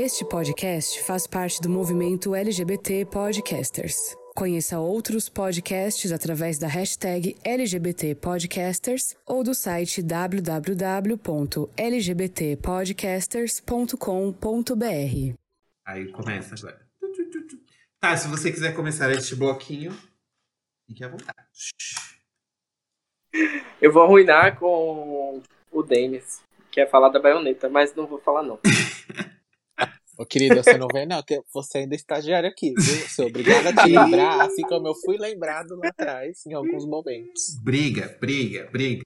Este podcast faz parte do movimento LGBT Podcasters. Conheça outros podcasts através da hashtag LGBT Podcasters ou do site www.lgbtpodcasters.com.br. Aí começa agora. Tá, se você quiser começar este bloquinho, fique à vontade. Eu vou arruinar com o Denis, que é falar da baioneta, mas não vou falar não. Ô, querida, você não vem, não, que você ainda é estagiário aqui, viu? É obrigada a te lembrar, assim como eu fui lembrado lá atrás, em alguns momentos. Briga, briga, briga.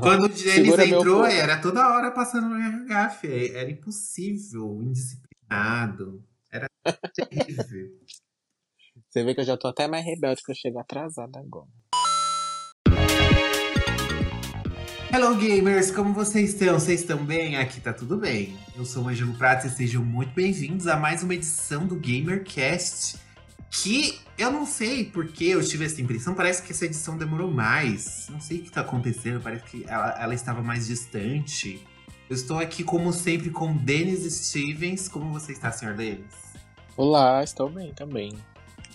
Quando o meu entrou, era toda hora passando no RH, fê. Era impossível, indisciplinado. Era terrível. Você vê que eu já tô até mais rebelde, que eu chego atrasada agora. Hello, gamers! Como vocês estão? Vocês estão bem? Aqui tá tudo bem. Eu sou o Ângelo Prata e sejam muito bem-vindos a mais uma edição do GamerCast. Que eu não sei porque eu tive essa impressão, parece que essa edição demorou mais. Não sei o que tá acontecendo, parece que ela, ela estava mais distante. Eu estou aqui, como sempre, com Denis Stevens. Como você está, senhor Denis? Olá, estou bem também.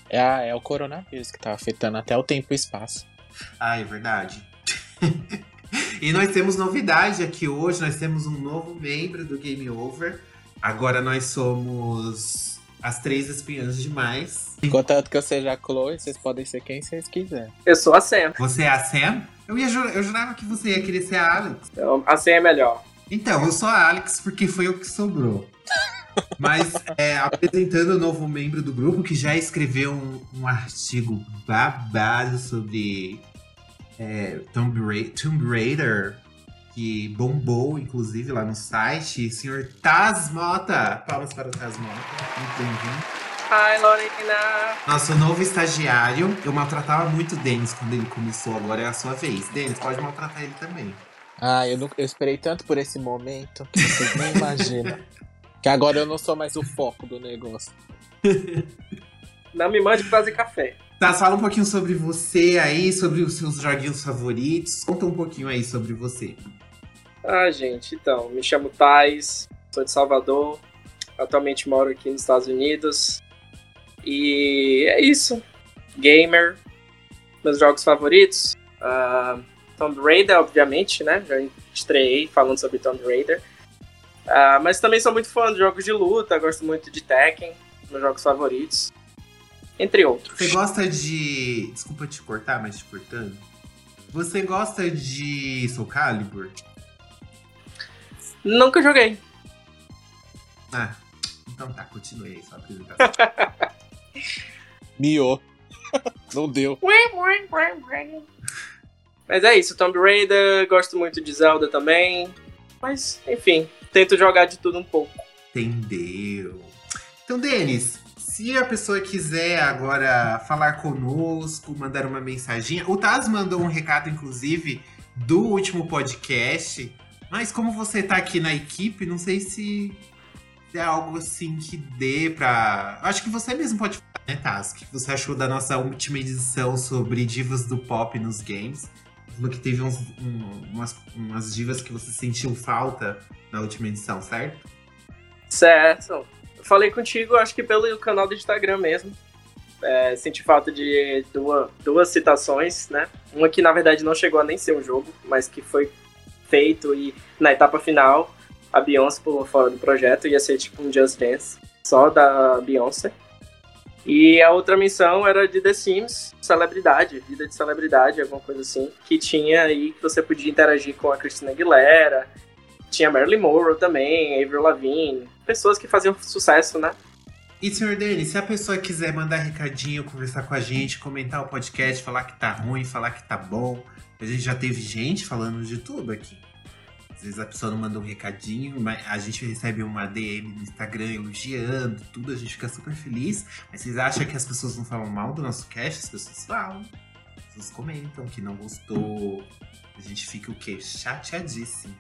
É, a- é o coronavírus que tá afetando até o tempo e o espaço. Ah, é verdade. e nós temos novidade aqui hoje, nós temos um novo membro do Game Over. Agora nós somos as três espiãs demais. Contanto que eu seja a Chloe, vocês podem ser quem vocês quiserem. Eu sou a Sam, Você é a Sam? Eu, ia eu jurava que você ia querer ser a Alex. então a Sam é melhor. Então, eu sou a Alex porque foi o que sobrou. Mas é, apresentando o novo membro do grupo que já escreveu um, um artigo babado sobre é, Tomb, Ra Tomb Raider, que bombou, inclusive, lá no site. Senhor Taz Mota. Palmas para o Taz Mota. Muito bem-vindo. Hi, Lorena! Nosso novo estagiário. Eu maltratava muito o Denis quando ele começou, agora é a sua vez. Denis, pode maltratar ele também. Ah, eu, não- eu esperei tanto por esse momento que vocês nem imaginam. Que agora eu não sou mais o foco do negócio. Não me mande fazer café. Tá, fala um pouquinho sobre você aí, sobre os seus joguinhos favoritos. Conta um pouquinho aí sobre você. Ah, gente, então, me chamo Thais, sou de Salvador, atualmente moro aqui nos Estados Unidos. E é isso. Gamer, meus jogos favoritos. ah, Tomb Raider, obviamente, né? Já estreiei falando sobre Tomb Raider. Ah, mas também sou muito fã de jogos de luta, gosto muito de Tekken, meus jogos favoritos. Entre outros. Você gosta de. Desculpa te cortar, mas te cortando. Você gosta de Soul Calibur? Nunca joguei. Ah, então tá, continue aí sua apresentação. Miou. não deu. Mas é isso, Tomb Raider, gosto muito de Zelda também. Mas, enfim, tento jogar de tudo um pouco. Entendeu? Então, Denis, se a pessoa quiser agora falar conosco, mandar uma mensaginha. O Taz mandou um recado, inclusive, do último podcast. Mas como você tá aqui na equipe, não sei se é algo assim que dê pra. Acho que você mesmo pode falar, né, Taz? O que você achou da nossa última edição sobre divas do pop nos games? Falou que teve uns- um- umas, umas divas que você sentiu falta na última edição, certo? Certo. Falei contigo, acho que pelo canal do Instagram mesmo. É, senti falta de duas, duas citações, né? Uma que na verdade não chegou a nem ser um jogo, mas que foi feito e na etapa final a Beyoncé pulou fora do projeto, ia ser tipo um Just Dance só da Beyoncé. E a outra missão era de The Sims, celebridade, vida de celebridade, alguma coisa assim, que tinha aí que você podia interagir com a Christina Aguilera, tinha Marilyn Monroe também, Avril Lavigne, pessoas que faziam sucesso, né? E, senhor Denis, se a pessoa quiser mandar recadinho, conversar com a gente, comentar o podcast, falar que tá ruim, falar que tá bom, a gente já teve gente falando de tudo aqui. Às vezes a pessoa não manda um recadinho, mas a gente recebe uma DM no Instagram elogiando tudo, a gente fica super feliz. Mas vocês acham que as pessoas não falam mal do nosso cast? As pessoas falam. As pessoas comentam que não gostou. A gente fica o quê? Chateadíssimo.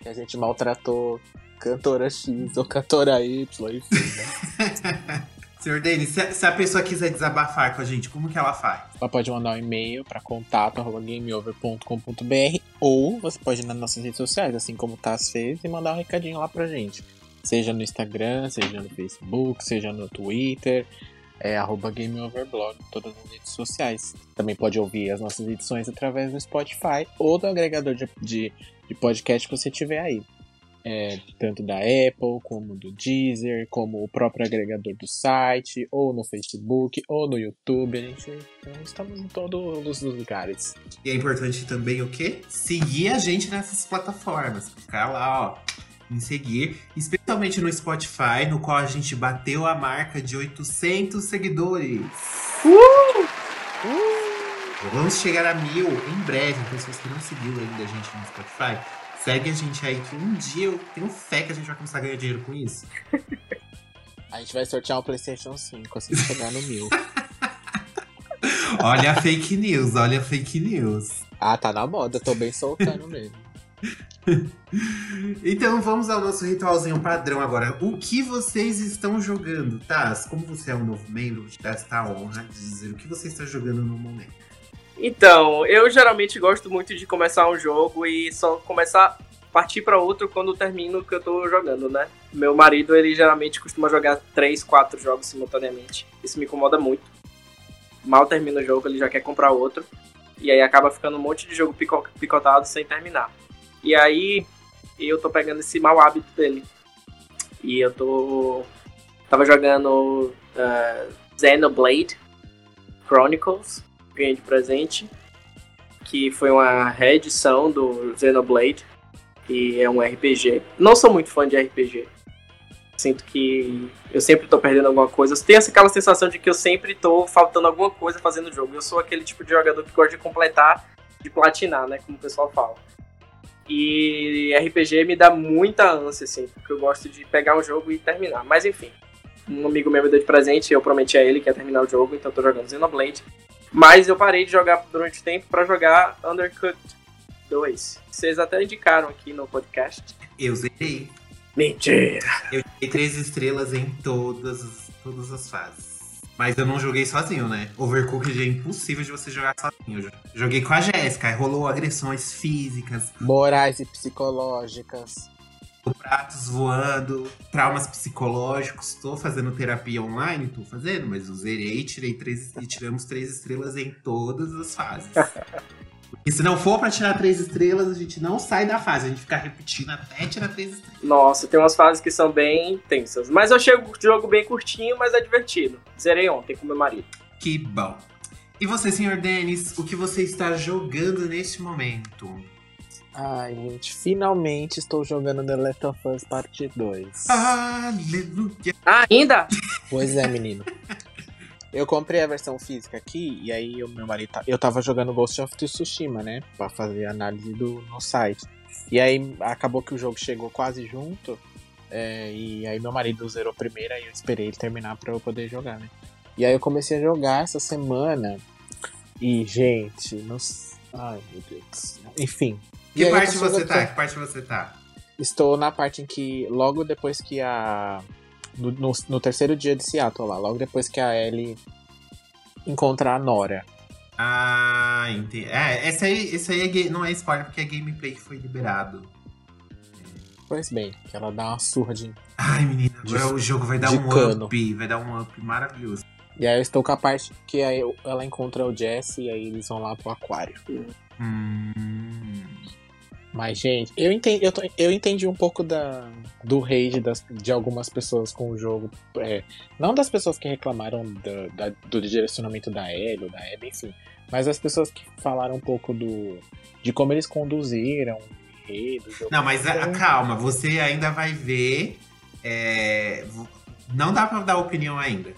Que a gente maltratou cantora X ou cantora Y, enfim, né? senhor Denis, se a, pessoa quiser desabafar com a gente, como que ela faz? Ela pode mandar um e-mail para contato.gameover.com.br ou você pode ir nas nossas redes sociais, assim como o Taz fez, e mandar um recadinho lá pra gente. seja no Instagram, seja no Facebook, seja no Twitter, é arroba GameOverblog em todas as redes sociais. Também pode ouvir as nossas edições através do Spotify ou do agregador de, de, de podcast que você tiver aí. É, tanto da Apple, como do Deezer, como o próprio agregador do site, ou no Facebook, ou no YouTube. A gente então, estamos em todos os lugares. E é importante também o quê? Seguir a gente nessas plataformas. Ficar lá, ó em seguir, especialmente no Spotify, no qual a gente bateu a marca de 800 seguidores. Uh! Uh! Vamos chegar a mil em breve, então se você não seguiu ainda a gente no Spotify, segue a gente aí que um dia eu tenho fé que a gente vai começar a ganhar dinheiro com isso. A gente vai sortear um PlayStation 5 assim que chegar no mil. olha a fake news, olha a fake news. Ah, tá na moda, tô bem soltando mesmo. então vamos ao nosso ritualzinho padrão agora. O que vocês estão jogando? Taz, como você é um novo membro, vou te dar esta honra de dizer o que você está jogando no momento. Então, eu geralmente gosto muito de começar um jogo e só começar partir para outro quando termino o que eu tô jogando, né? Meu marido, ele geralmente costuma jogar três, quatro jogos simultaneamente. Isso me incomoda muito. Mal termina o jogo, ele já quer comprar outro. E aí acaba ficando um monte de jogo picotado sem terminar. E aí eu tô pegando esse mau hábito dele. E eu tô. Tava jogando uh, Xenoblade Chronicles, de presente. Que foi uma reedição do Xenoblade. E é um RPG. Não sou muito fã de RPG. Sinto que eu sempre tô perdendo alguma coisa. Eu tenho aquela sensação de que eu sempre tô faltando alguma coisa fazendo o jogo. Eu sou aquele tipo de jogador que gosta de completar, de platinar, né? Como o pessoal fala. E RPG me dá muita ânsia, assim, porque eu gosto de pegar um jogo e terminar. Mas enfim, um amigo meu me deu de presente, eu prometi a ele que ia terminar o jogo, então eu tô jogando Xenoblade. Mas eu parei de jogar durante o tempo para jogar Undercooked 2. Vocês até indicaram aqui no podcast. Eu zerei. Mentira! Eu dei três estrelas em todas, todas as fases. Mas eu não joguei sozinho, né? Overcooked é impossível de você jogar sozinho. Eu joguei com a Jéssica, rolou agressões físicas. Morais e psicológicas. Pratos voando, traumas psicológicos. Tô fazendo terapia online, tô fazendo, mas eu zerei tirei três, e tiramos três estrelas em todas as fases. E se não for para tirar três estrelas, a gente não sai da fase. A gente fica repetindo até tirar três estrelas. Nossa, tem umas fases que são bem tensas. Mas eu chego jogo bem curtinho, mas é divertido. Zerei ontem com meu marido. Que bom. E você, senhor Denis, o que você está jogando neste momento? Ai, gente, finalmente estou jogando The Last of Us Parte 2. Aleluia! Ah, ainda? Pois é, menino. Eu comprei a versão física aqui e aí o meu marido. Tá, eu tava jogando Ghost of Tsushima, né? Pra fazer análise do, no site. E aí acabou que o jogo chegou quase junto. É, e aí meu marido zerou primeiro e eu esperei ele terminar pra eu poder jogar, né? E aí eu comecei a jogar essa semana. E, gente, não. Ai, meu Deus. Enfim. Que parte você tá? Que parte você tá? Estou na parte em que, logo depois que a no, no, no, terceiro dia de Seattle lá, logo depois que a Ellie encontrar a Nora. Ah, entendi. É, esse aí, esse aí é, não é spoiler porque é gameplay que foi liberado. Pois bem, que ela dá uma surra de. Ai, menina, agora de, o jogo vai dar um cano. up, vai dar um up maravilhoso. E aí eu estou com a parte que aí ela encontra o Jesse e aí eles vão lá pro aquário. Hum. Mas, gente, eu entendi, eu, tô, eu entendi um pouco da, do rage das, de algumas pessoas com o jogo. É, não das pessoas que reclamaram do, da, do direcionamento da Ellie ou da Abby, enfim. Mas as pessoas que falaram um pouco do de como eles conduziram o enredo. Jogo. Não, mas a, calma, você ainda vai ver. É, não dá para dar opinião ainda.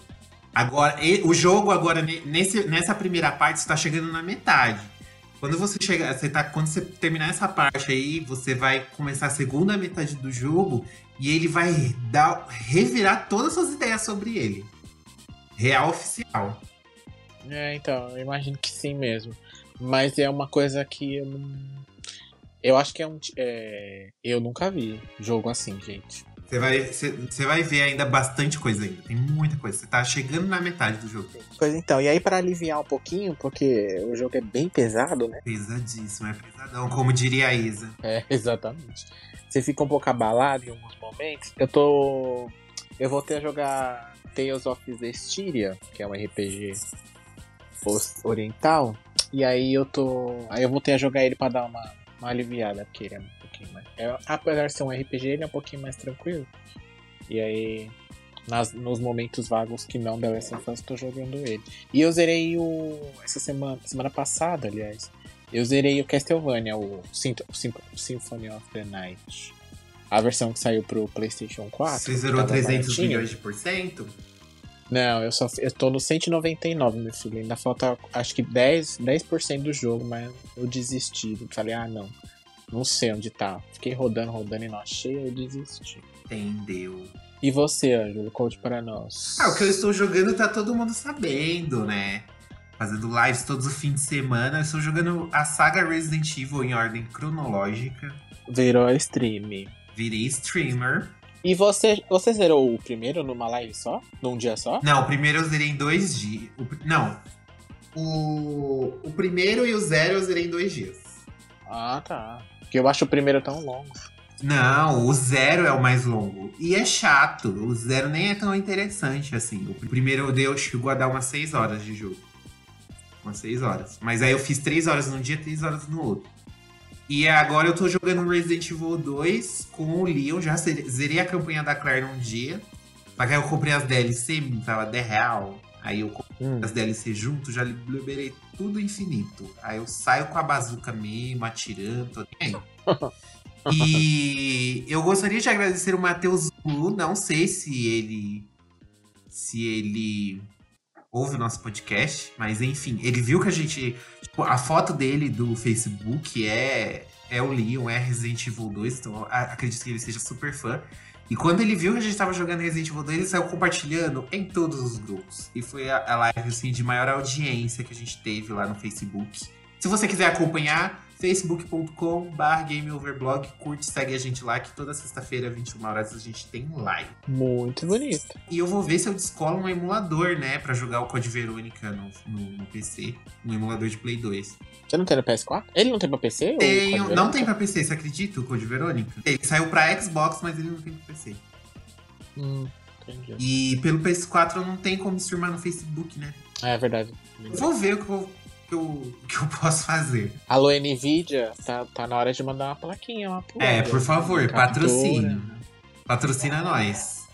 Agora, o jogo agora, nesse, nessa primeira parte, está chegando na metade. Quando você chegar, você tá, quando você terminar essa parte aí, você vai começar a segunda metade do jogo e ele vai dar, revirar todas as suas ideias sobre ele. Real oficial. É, então, eu imagino que sim mesmo. Mas é uma coisa que eu Eu acho que é um. É, eu nunca vi jogo assim, gente. Você vai, você, você vai ver ainda bastante coisa ainda. Tem muita coisa. Você tá chegando na metade do jogo. Pois então, e aí pra aliviar um pouquinho, porque o jogo é bem pesado, né? Pesadíssimo, é pesadão, como diria a Isa. É, exatamente. Você fica um pouco abalado em alguns momentos. Eu tô. Eu voltei a jogar Tales of Zestiria, que é um RPG oriental. E aí eu tô. Aí eu voltei a jogar ele pra dar uma, uma aliviada, porque ele é pouquinho mais. É, apesar de ser um RPG, ele é um pouquinho mais tranquilo. E aí. Nas, nos momentos vagos que não da Last of Us, tô jogando ele. E eu zerei o. Essa semana. Semana passada, aliás. Eu zerei o Castlevania, o, Symph o Symphony of the Night. A versão que saiu pro PlayStation 4. Você zerou 300 milhões de por cento? Não, eu só eu tô no 199, meu filho. Ainda falta acho que 10%, 10 do jogo, mas eu desisti. Falei, ah não. Não sei onde tá. Fiquei rodando, rodando e não achei, eu desisti. Entendeu. E você, Ângelo, conte para nós. Ah, o que eu estou jogando tá todo mundo sabendo, né? Fazendo lives todos os fins de semana. Eu estou jogando a saga Resident Evil em ordem cronológica. Virou stream. Virei streamer. E você, você zerou o primeiro numa live só? Num dia só? Não, o primeiro eu zerei em dois dias. Não. O, o primeiro e o zero eu zerei em dois dias. Ah, tá. Porque eu acho o primeiro tão longo. Não, o zero é o mais longo. E é chato. O zero nem é tão interessante assim. O primeiro eu dei, eu chegou a dar umas seis horas de jogo. Umas seis horas. Mas aí eu fiz três horas num dia, três horas no outro. E agora eu tô jogando Resident Evil 2 com o Leon. Já zerei a campanha da Claire num dia. Só que aí eu comprei as DLC, tava 10 real. Aí eu comprei hum. as DLC junto, já liberei tudo infinito. Aí eu saio com a bazuca mesmo, atirando, tô nem E eu gostaria de agradecer o Matheus Lu, não sei se ele se ele ouve o nosso podcast, mas enfim, ele viu que a gente. Tipo, a foto dele do Facebook é, é o Leon, é Resident Evil 2, então acredito que ele seja super fã. E quando ele viu que a gente tava jogando Resident Evil 2, ele saiu compartilhando em todos os grupos. E foi a, a live assim, de maior audiência que a gente teve lá no Facebook. Se você quiser acompanhar, facebook.com.br gameoverblog. Curte, segue a gente lá, que toda sexta-feira, 21 horas, a gente tem live. Muito bonito. E eu vou ver se eu descolo um emulador, né, pra jogar o Code Verônica no, no, no PC. Um emulador de Play 2. Você não tem no PS4? Ele não tem pra PC? Tenho, não tem pra PC, você acredita, o Code Verônica? Ele saiu pra Xbox, mas ele não tem pra PC. Hum, entendi. E pelo PS4 não tem como streamar no Facebook, né? É, é verdade. Vou ver o que eu que eu, que eu posso fazer. Alô, Nvidia, tá, tá na hora de mandar uma plaquinha, uma É, por favor, patrocina. Patrocina nós.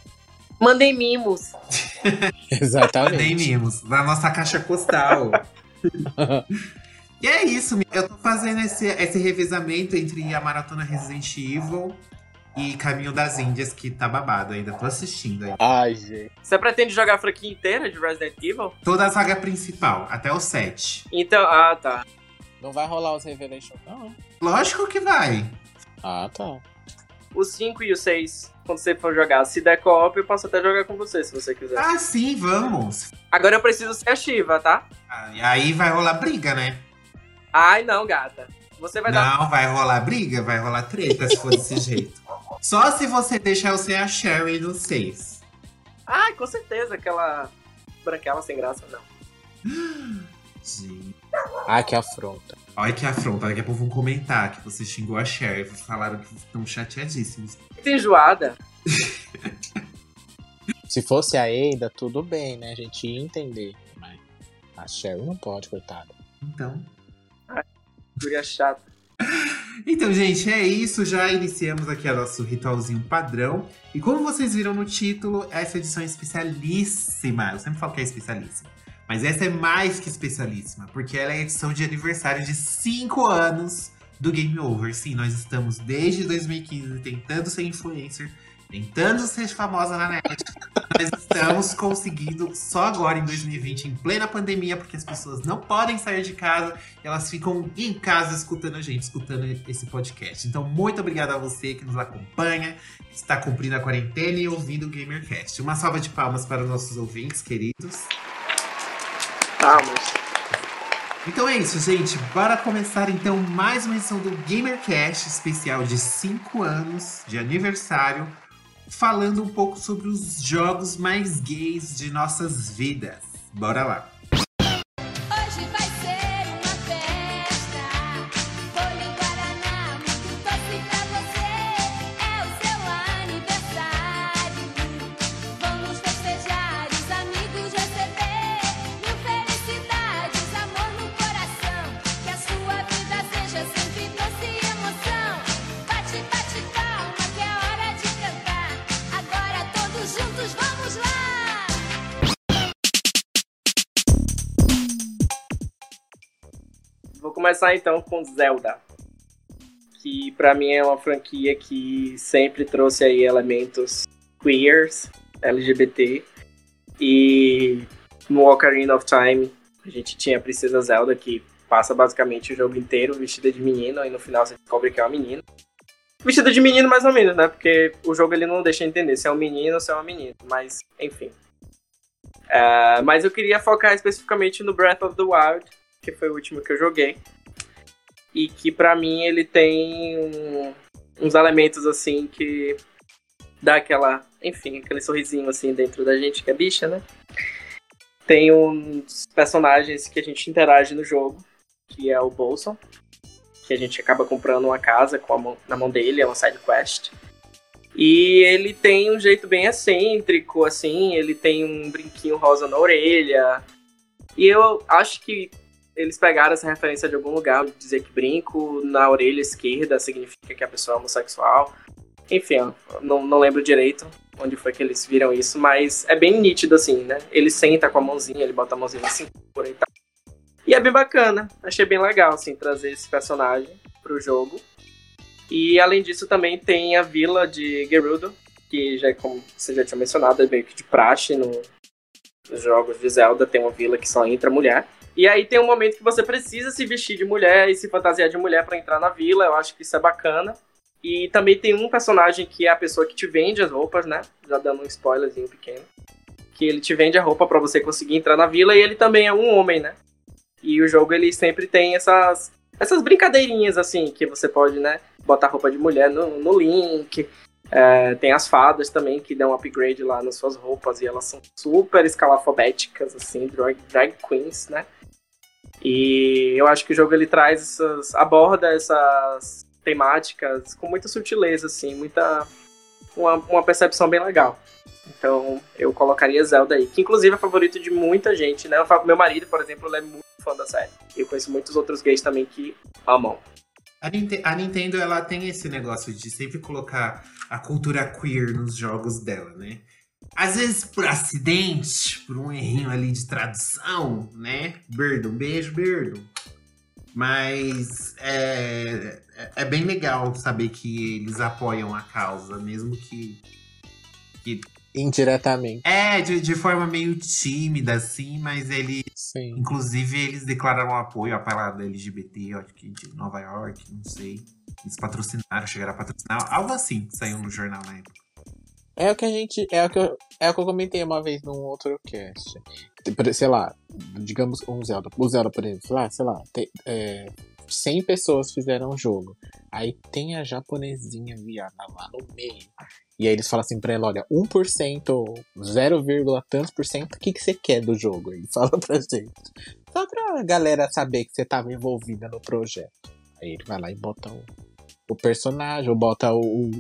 Mandem mimos. Exatamente. Mandem mimos. Na nossa caixa postal. e é isso, eu tô fazendo esse, esse revezamento entre a maratona Resident Evil e Caminho das Índias, que tá babado ainda. Tô assistindo ainda. Ai, gente. Você pretende jogar a franquia inteira de Resident Evil? Toda a saga principal, até o 7. Então, ah, tá. Não vai rolar os Revelations, não? Lógico que vai. Ah, tá. O 5 e o 6, quando você for jogar, se der co-op, eu posso até jogar com você, se você quiser. Ah, sim, vamos. Agora eu preciso ser a Shiva, tá? Ah, e aí vai rolar briga, né? Ai, não, gata. Você vai não, dar. Não, vai rolar briga, vai rolar treta se for desse jeito. Só se você deixar eu ser a Sherry no 6. Ah, com certeza, aquela branquela sem graça, não. Gente. Ah, que afronta. Olha que afronta, daqui a pouco vão comentar que você xingou a Sherry. Falaram que estão chateadíssimos. Que enjoada. Se fosse a Ada, tudo bem, né? A gente ia entender. Mas a Sherry não pode, coitada. Então. Ai, guria chata. Então, gente, é isso. Já iniciamos aqui nosso ritualzinho padrão. E como vocês viram no título, essa edição é especialíssima. Eu sempre falo que é especialíssima. Mas essa é mais que especialíssima, porque ela é a edição de aniversário de 5 anos do Game Over. Sim, nós estamos desde 2015 tentando ser influencer tentando ser famosa na net. Nós estamos conseguindo só agora em 2020, em plena pandemia, porque as pessoas não podem sair de casa, elas ficam em casa escutando a gente, escutando esse podcast. Então, muito obrigado a você que nos acompanha, que está cumprindo a quarentena e ouvindo o GamerCast. Uma salva de palmas para os nossos ouvintes queridos. Palmas. Então é isso, gente. Bora começar então mais uma edição do GamerCast especial de 5 anos de aniversário falando um pouco sobre os jogos mais gays de nossas vidas. Bora lá! Começar então com Zelda, que para mim é uma franquia que sempre trouxe aí elementos queers, LGBT, e no Ocarina of Time a gente tinha a Princesa Zelda que passa basicamente o jogo inteiro vestida de menino e no final você descobre que é uma menina. Vestida de menino mais ou menos, né? Porque o jogo ele não deixa entender se é um menino ou se é uma menina, mas enfim. Uh, mas eu queria focar especificamente no Breath of the Wild, que foi o último que eu joguei e que para mim ele tem um, uns elementos assim que dá aquela, enfim, aquele sorrisinho assim dentro da gente que é bicha, né? Tem uns personagens que a gente interage no jogo, que é o Bolson, que a gente acaba comprando uma casa com a mão, na mão dele, é uma side quest. E ele tem um jeito bem excêntrico, assim, ele tem um brinquinho rosa na orelha. E eu acho que eles pegaram essa referência de algum lugar, dizer que brinco na orelha esquerda significa que a pessoa é homossexual. Enfim, não, não lembro direito onde foi que eles viram isso, mas é bem nítido assim, né? Ele senta com a mãozinha, ele bota a mãozinha na cintura e tal. E é bem bacana, achei bem legal, assim, trazer esse personagem pro jogo. E além disso também tem a vila de Gerudo, que já como você já tinha mencionado, é meio que de praxe no, nos jogos de Zelda, tem uma vila que só entra mulher. E aí tem um momento que você precisa se vestir de mulher e se fantasiar de mulher para entrar na vila. Eu acho que isso é bacana. E também tem um personagem que é a pessoa que te vende as roupas, né? Já dando um spoilerzinho pequeno. Que ele te vende a roupa para você conseguir entrar na vila e ele também é um homem, né? E o jogo ele sempre tem essas essas brincadeirinhas assim que você pode, né, botar roupa de mulher no, no link. É, tem as fadas também que dão upgrade lá nas suas roupas e elas são super escalafobéticas, assim, drag, drag queens, né? E eu acho que o jogo ele traz essas. aborda essas temáticas com muita sutileza, assim, muita. uma, uma percepção bem legal. Então eu colocaria Zelda aí, que inclusive é favorito de muita gente, né? Meu marido, por exemplo, ele é muito fã da série. Eu conheço muitos outros gays também que amam. A, a Nintendo ela tem esse negócio de sempre colocar a cultura queer nos jogos dela, né? Às vezes por acidente, por um errinho ali de tradução, né? Birdo, um beijo, Birdo. Mas é, é bem legal saber que eles apoiam a causa, mesmo que. que Indiretamente. É, de, de forma meio tímida, assim, mas eles. Sim. Inclusive, eles declararam apoio à parada LGBT, acho que de Nova York, não sei. Eles patrocinaram, chegaram a patrocinar, algo assim saiu no jornal na época. É o que a gente. É o que eu, é o que eu comentei uma vez num outro cast. Sei lá, digamos um Zelda. O Zelda, por exemplo, lá, sei lá, tem, é, 100 pessoas fizeram o jogo. Aí tem a japonesinha viada lá no meio. E aí eles falam assim pra ela, olha, 1%, 0, tantos por cento, o que, que você quer do jogo? Ele fala pra gente. Só pra galera saber que você tava envolvida no projeto. Aí ele vai lá e bota o, o personagem, ou bota o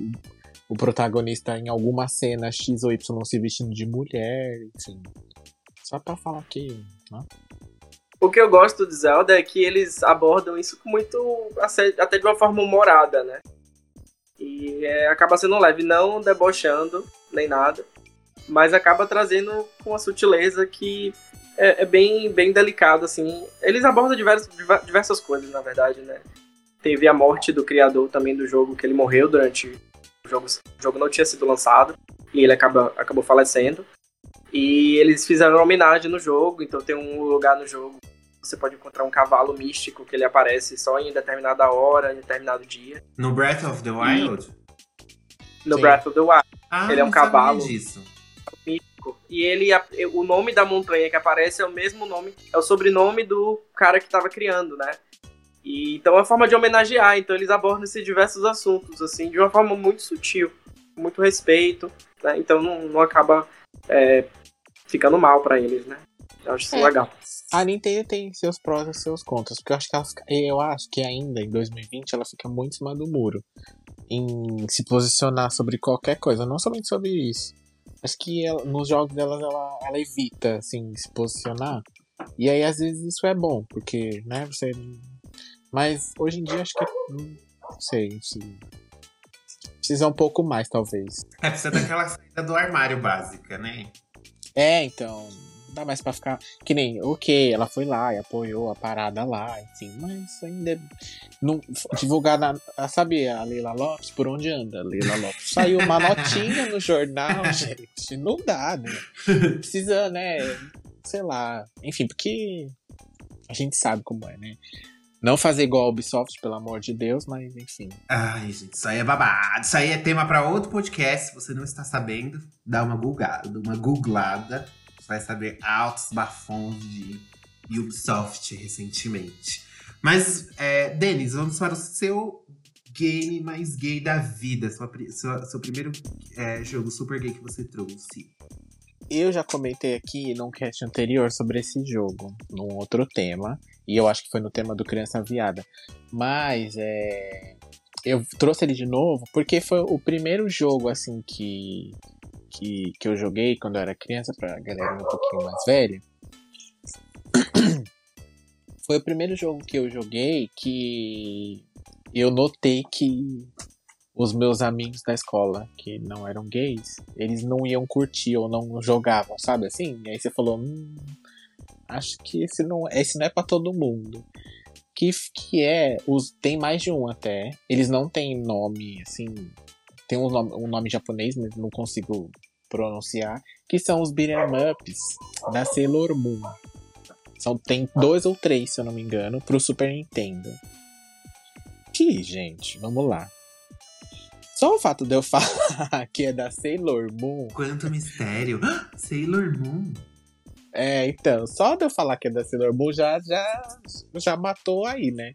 protagonista em alguma cena X ou Y se vestindo de mulher, enfim. Só pra falar que. Né? O que eu gosto de Zelda é que eles abordam isso com muito. até de uma forma humorada, né? E é, acaba sendo leve, não debochando nem nada, mas acaba trazendo com uma sutileza que é, é bem, bem delicado, assim. Eles abordam diversos, diversas coisas, na verdade, né? Teve a morte do criador também do jogo, que ele morreu durante o jogo, o jogo não tinha sido lançado e ele acaba, acabou falecendo. E eles fizeram uma homenagem no jogo, então tem um lugar no jogo você pode encontrar um cavalo místico que ele aparece só em determinada hora, em determinado dia. No Breath of the Wild? E no Sim. Breath of the Wild. Ah, ele é um cavalo disso. místico. E ele, o nome da montanha que aparece é o mesmo nome, é o sobrenome do cara que estava criando, né? E, então é uma forma de homenagear, então eles abordam esses diversos assuntos, assim, de uma forma muito sutil. muito respeito, né? Então não, não acaba é, ficando mal para eles, né? Eu acho isso É. legal. A Nintendo tem seus prós e seus contras, porque eu acho que ela fica- eu acho que ainda em 2020 ela fica muito em cima do muro em se posicionar sobre qualquer coisa, não somente sobre isso. Acho que ela- nos jogos dela ela, ela evita assim se posicionar. E aí às vezes isso é bom, porque, né, você mas hoje em dia acho que hum, não sei, se precisa um pouco mais talvez. É, precisa daquela saída do armário básica, né? É, então, não dá mais pra ficar. Que nem, ok, ela foi lá e apoiou a parada lá, enfim, mas ainda. é- Não, divulgar na. ah, Sabe a Leila Lopes? Por onde anda a Leila Lopes? Saiu uma notinha no jornal, gente. Não dá, né? Precisa, né? Sei lá. Enfim, porque a gente sabe como é, né? Não fazer igual a Ubisoft, pelo amor de Deus, mas enfim. Ai, gente, isso aí é babado. Isso aí é tema pra outro podcast. Se você não está sabendo, dá uma googlada, uma googlada. Você vai saber altos bafões de Ubisoft recentemente. Mas, é, Denis, vamos para o seu game mais gay da vida. Sua, sua- seu primeiro é, jogo super gay que você trouxe. Eu já comentei aqui num cast anterior sobre esse jogo, num outro tema, e eu acho que foi no tema do Criança Viada. Mas é. Eu trouxe ele de novo porque foi o primeiro jogo assim que. Que, que eu joguei quando eu era criança, pra galera um pouquinho mais velha. Foi o primeiro jogo que eu joguei que eu notei que os meus amigos da escola, que não eram gays, eles não iam curtir ou não jogavam, sabe assim? E aí você falou, hum, acho que esse não, esse não é pra todo mundo. Que, que é, os, tem mais de um até. Eles não têm nome, assim, tem um nome, um nome japonês, mas não consigo pronunciar, que são os beat'em ups da Sailor Moon. São, tem dois ou três, se eu não me engano, pro Super Nintendo. Que, gente, vamos lá. Só o fato de eu falar que é da Sailor Moon. Quanto mistério! Sailor Moon! É, então, só de eu falar que é da Sailor Moon já, já, já matou aí, né?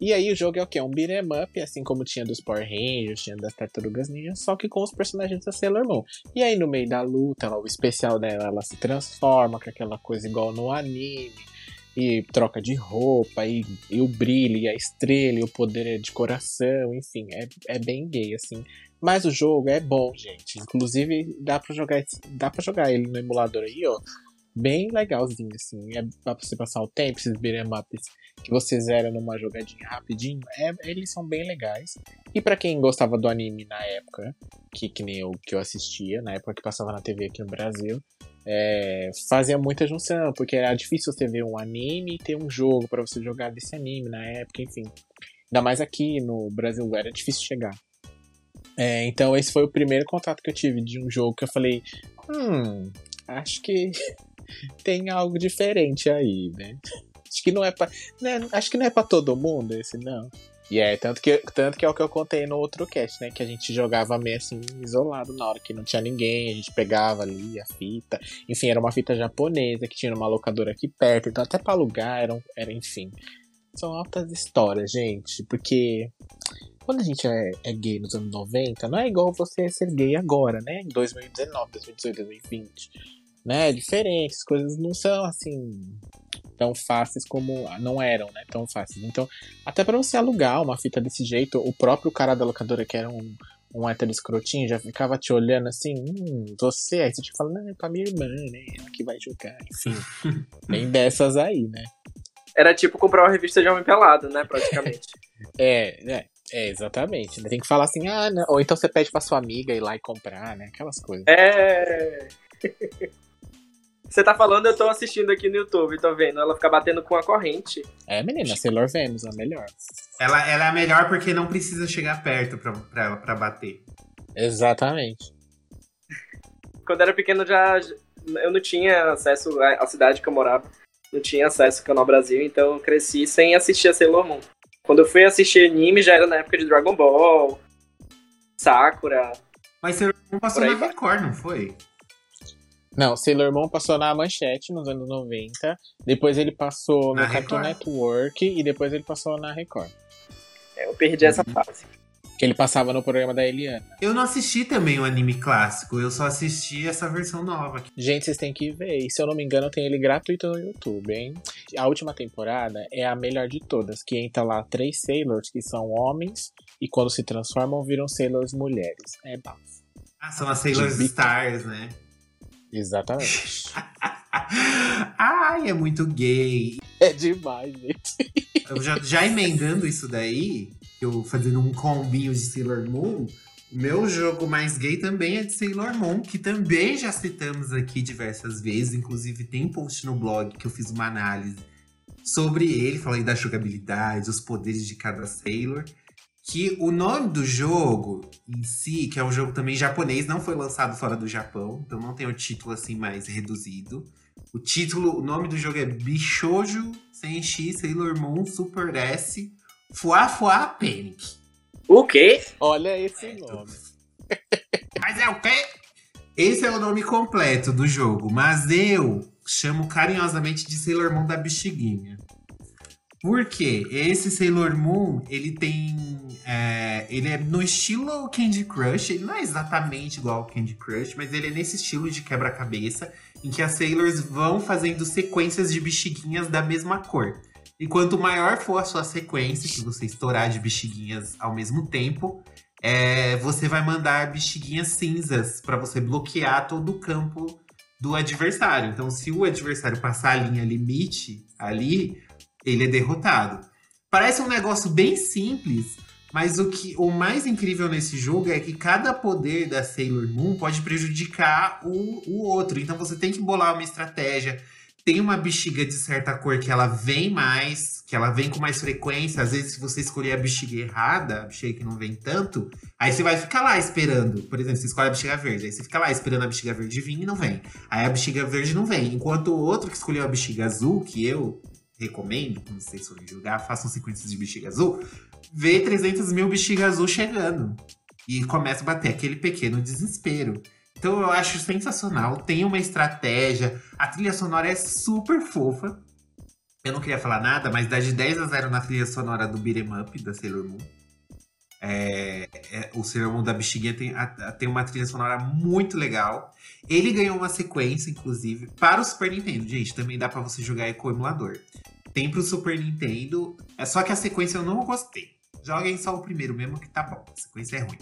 E aí o jogo é o quê? Um beat'em up, assim como tinha dos Power Rangers, tinha das Tartarugas Ninja, só que com os personagens da Sailor Moon. E aí no meio da luta, ela- o especial dela, ela se transforma com aquela coisa igual no anime. E troca de roupa, e, e o brilho, e a estrela, e o poder de coração, enfim, é, é bem gay, assim. Mas o jogo é bom, gente. Inclusive, dá pra jogar, dá pra jogar ele no emulador aí, ó. Bem legalzinho, assim. É pra você passar o tempo, esses beat'em que você zera numa jogadinha rapidinho. É, eles são bem legais. E pra quem gostava do anime na época, que, que nem eu que eu assistia, na época que passava na TV aqui no Brasil, é, fazia muita junção, porque era difícil você ver um anime e ter um jogo pra você jogar desse anime na época, enfim. Ainda mais aqui no Brasil era difícil chegar. É, então esse foi o primeiro contato que eu tive de um jogo que eu falei, hum, acho que tem algo diferente aí, né? Acho que não é pra, né, acho que não é pra todo mundo esse não. E é, tanto que, tanto que é o que eu contei no outro cast, né? Que a gente jogava meio assim, isolado na hora que não tinha ninguém, a gente pegava ali a fita. Enfim, era uma fita japonesa que tinha uma locadora aqui perto, então até pra alugar, era, era enfim. São altas histórias, gente, porque quando a gente é, é gay nos anos 90, não é igual você ser gay agora, né? Em 2019, 2018, 2020. Né? É diferente, as coisas não são assim tão fáceis como não eram, né? Tão fáceis. Então, até pra você alugar uma fita desse jeito, o próprio cara da locadora, que era um, um hétero escrotinho, já ficava te olhando assim, hum, você, aí você tinha que falar, não, é pra minha irmã, né? Ela que vai jogar, enfim. Tem dessas aí, né? Era tipo comprar uma revista de Homem Pelado, né, praticamente. É, é, é, exatamente. né? Tem que falar assim, ah, não. Ou então você pede pra sua amiga ir lá e comprar, né? Aquelas coisas. É. Você tá falando, eu tô assistindo aqui no YouTube, tô vendo. Ela fica batendo com a corrente. É, menina, Sailor Venus é a melhor. Ela, ela é a melhor porque não precisa chegar perto pra, pra, pra bater. Exatamente. Quando eu era pequeno, já. Eu não tinha acesso à cidade que eu morava. Não tinha acesso ao Canal Brasil, então eu cresci sem assistir a Sailor Moon. Quando eu fui assistir anime, já era na época de Dragon Ball, Sakura. Mas Sailor Moon passou na. Record, não foi? Não, Sailor Moon passou na Manchete nos anos 90. Depois ele passou no Na Cartoon Record. Network e depois ele passou na Record. É, Eu perdi essa fase. Que ele passava no programa da Eliana. Eu não assisti também o anime clássico, eu só assisti essa versão nova. Gente, vocês têm que ver. E se eu não me engano, tem ele gratuito no YouTube, hein? A última temporada é a melhor de todas, que entra lá três Sailors que são homens e quando se transformam viram Sailors mulheres. É bafo. Ah, são as Sailor De Stars, né? Exatamente. Ai, é muito gay. é demais, gente. Eu já, já emendando isso daí, eu fazendo um combinho de Sailor Moon, o meu jogo mais gay também é de Sailor Moon, que também já citamos aqui diversas vezes. Inclusive, tem post no blog que eu fiz uma análise sobre ele, falei da jogabilidade, os poderes de cada Sailor. Que o nome do jogo em si, que é um jogo também japonês, não foi lançado fora do Japão, então não tem o título assim mais reduzido. O título, o nome do jogo é Bishojo Senshi Sailor Moon Super S Fua Fua Panic. O quê? Olha esse nome. Mas é o quê? Esse é o nome completo do jogo, mas eu chamo carinhosamente de Sailor Moon da Bexiguinha. Por quê? Esse Sailor Moon, ele tem. é, ele é no estilo Candy Crush. Ele não é exatamente igual ao Candy Crush, mas ele é nesse estilo de quebra-cabeça, em que as Sailors vão fazendo sequências de bexiguinhas da mesma cor. E quanto maior for a sua sequência, que você estourar de bexiguinhas ao mesmo tempo, é, você vai mandar bexiguinhas cinzas para você bloquear todo o campo do adversário. Então, se o adversário passar a linha limite ali, ele é derrotado. Parece um negócio bem simples, mas o que o mais incrível nesse jogo é que cada poder da Sailor Moon pode prejudicar o, o outro. Então você tem que bolar uma estratégia. Tem uma bexiga de certa cor que ela vem mais, que ela vem com mais frequência. Às vezes, se você escolher a bexiga errada, a bexiga que não vem tanto, aí você vai ficar lá esperando. Por exemplo, você escolhe a bexiga verde, aí você fica lá esperando a bexiga verde vir e não vem. Aí a bexiga verde não vem. Enquanto o outro que escolheu a bexiga azul, que eu recomendo, quando vocês forem jogar, façam sequências de bexiga azul, vê 300 mil bexiga azul chegando. E começa a bater aquele pequeno desespero. Então eu acho sensacional, tem uma estratégia, a trilha sonora é super fofa. Eu não queria falar nada, mas dá de 10 a 0 na trilha sonora do Beat'em Up, da Sailor Moon. É, é, o Sailor Moon da Bexiguinha tem, tem uma trilha sonora muito legal. Ele ganhou uma sequência, inclusive, para o Super Nintendo. Gente, também dá pra você jogar com o emulador. Tem pro Super Nintendo, é só que a sequência eu não gostei. Joguem só o primeiro mesmo que tá bom. A sequência é ruim.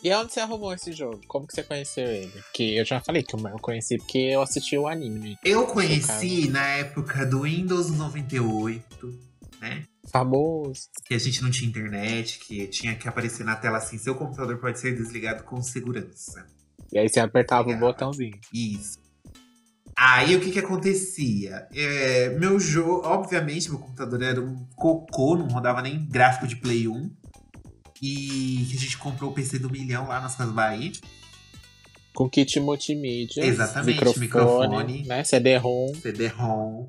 E onde você arrumou esse jogo? Como que você conheceu ele? Que eu já falei que eu conheci porque eu assisti o anime. Eu conheci na época do Windows 98, né? Famoso. Que a gente não tinha internet, que tinha que aparecer na tela assim: seu computador pode ser desligado com segurança. E aí você apertava o Legal. botãozinho. Isso. Aí o que que acontecia? É, meu jogo, obviamente, meu computador era um cocô, não rodava nem gráfico de Play 1. E a gente comprou o PC do milhão lá nas Casas Bahia. Com kit multimídia. Exatamente, Microfone, microfone. né? CD-ROM. CD-ROM.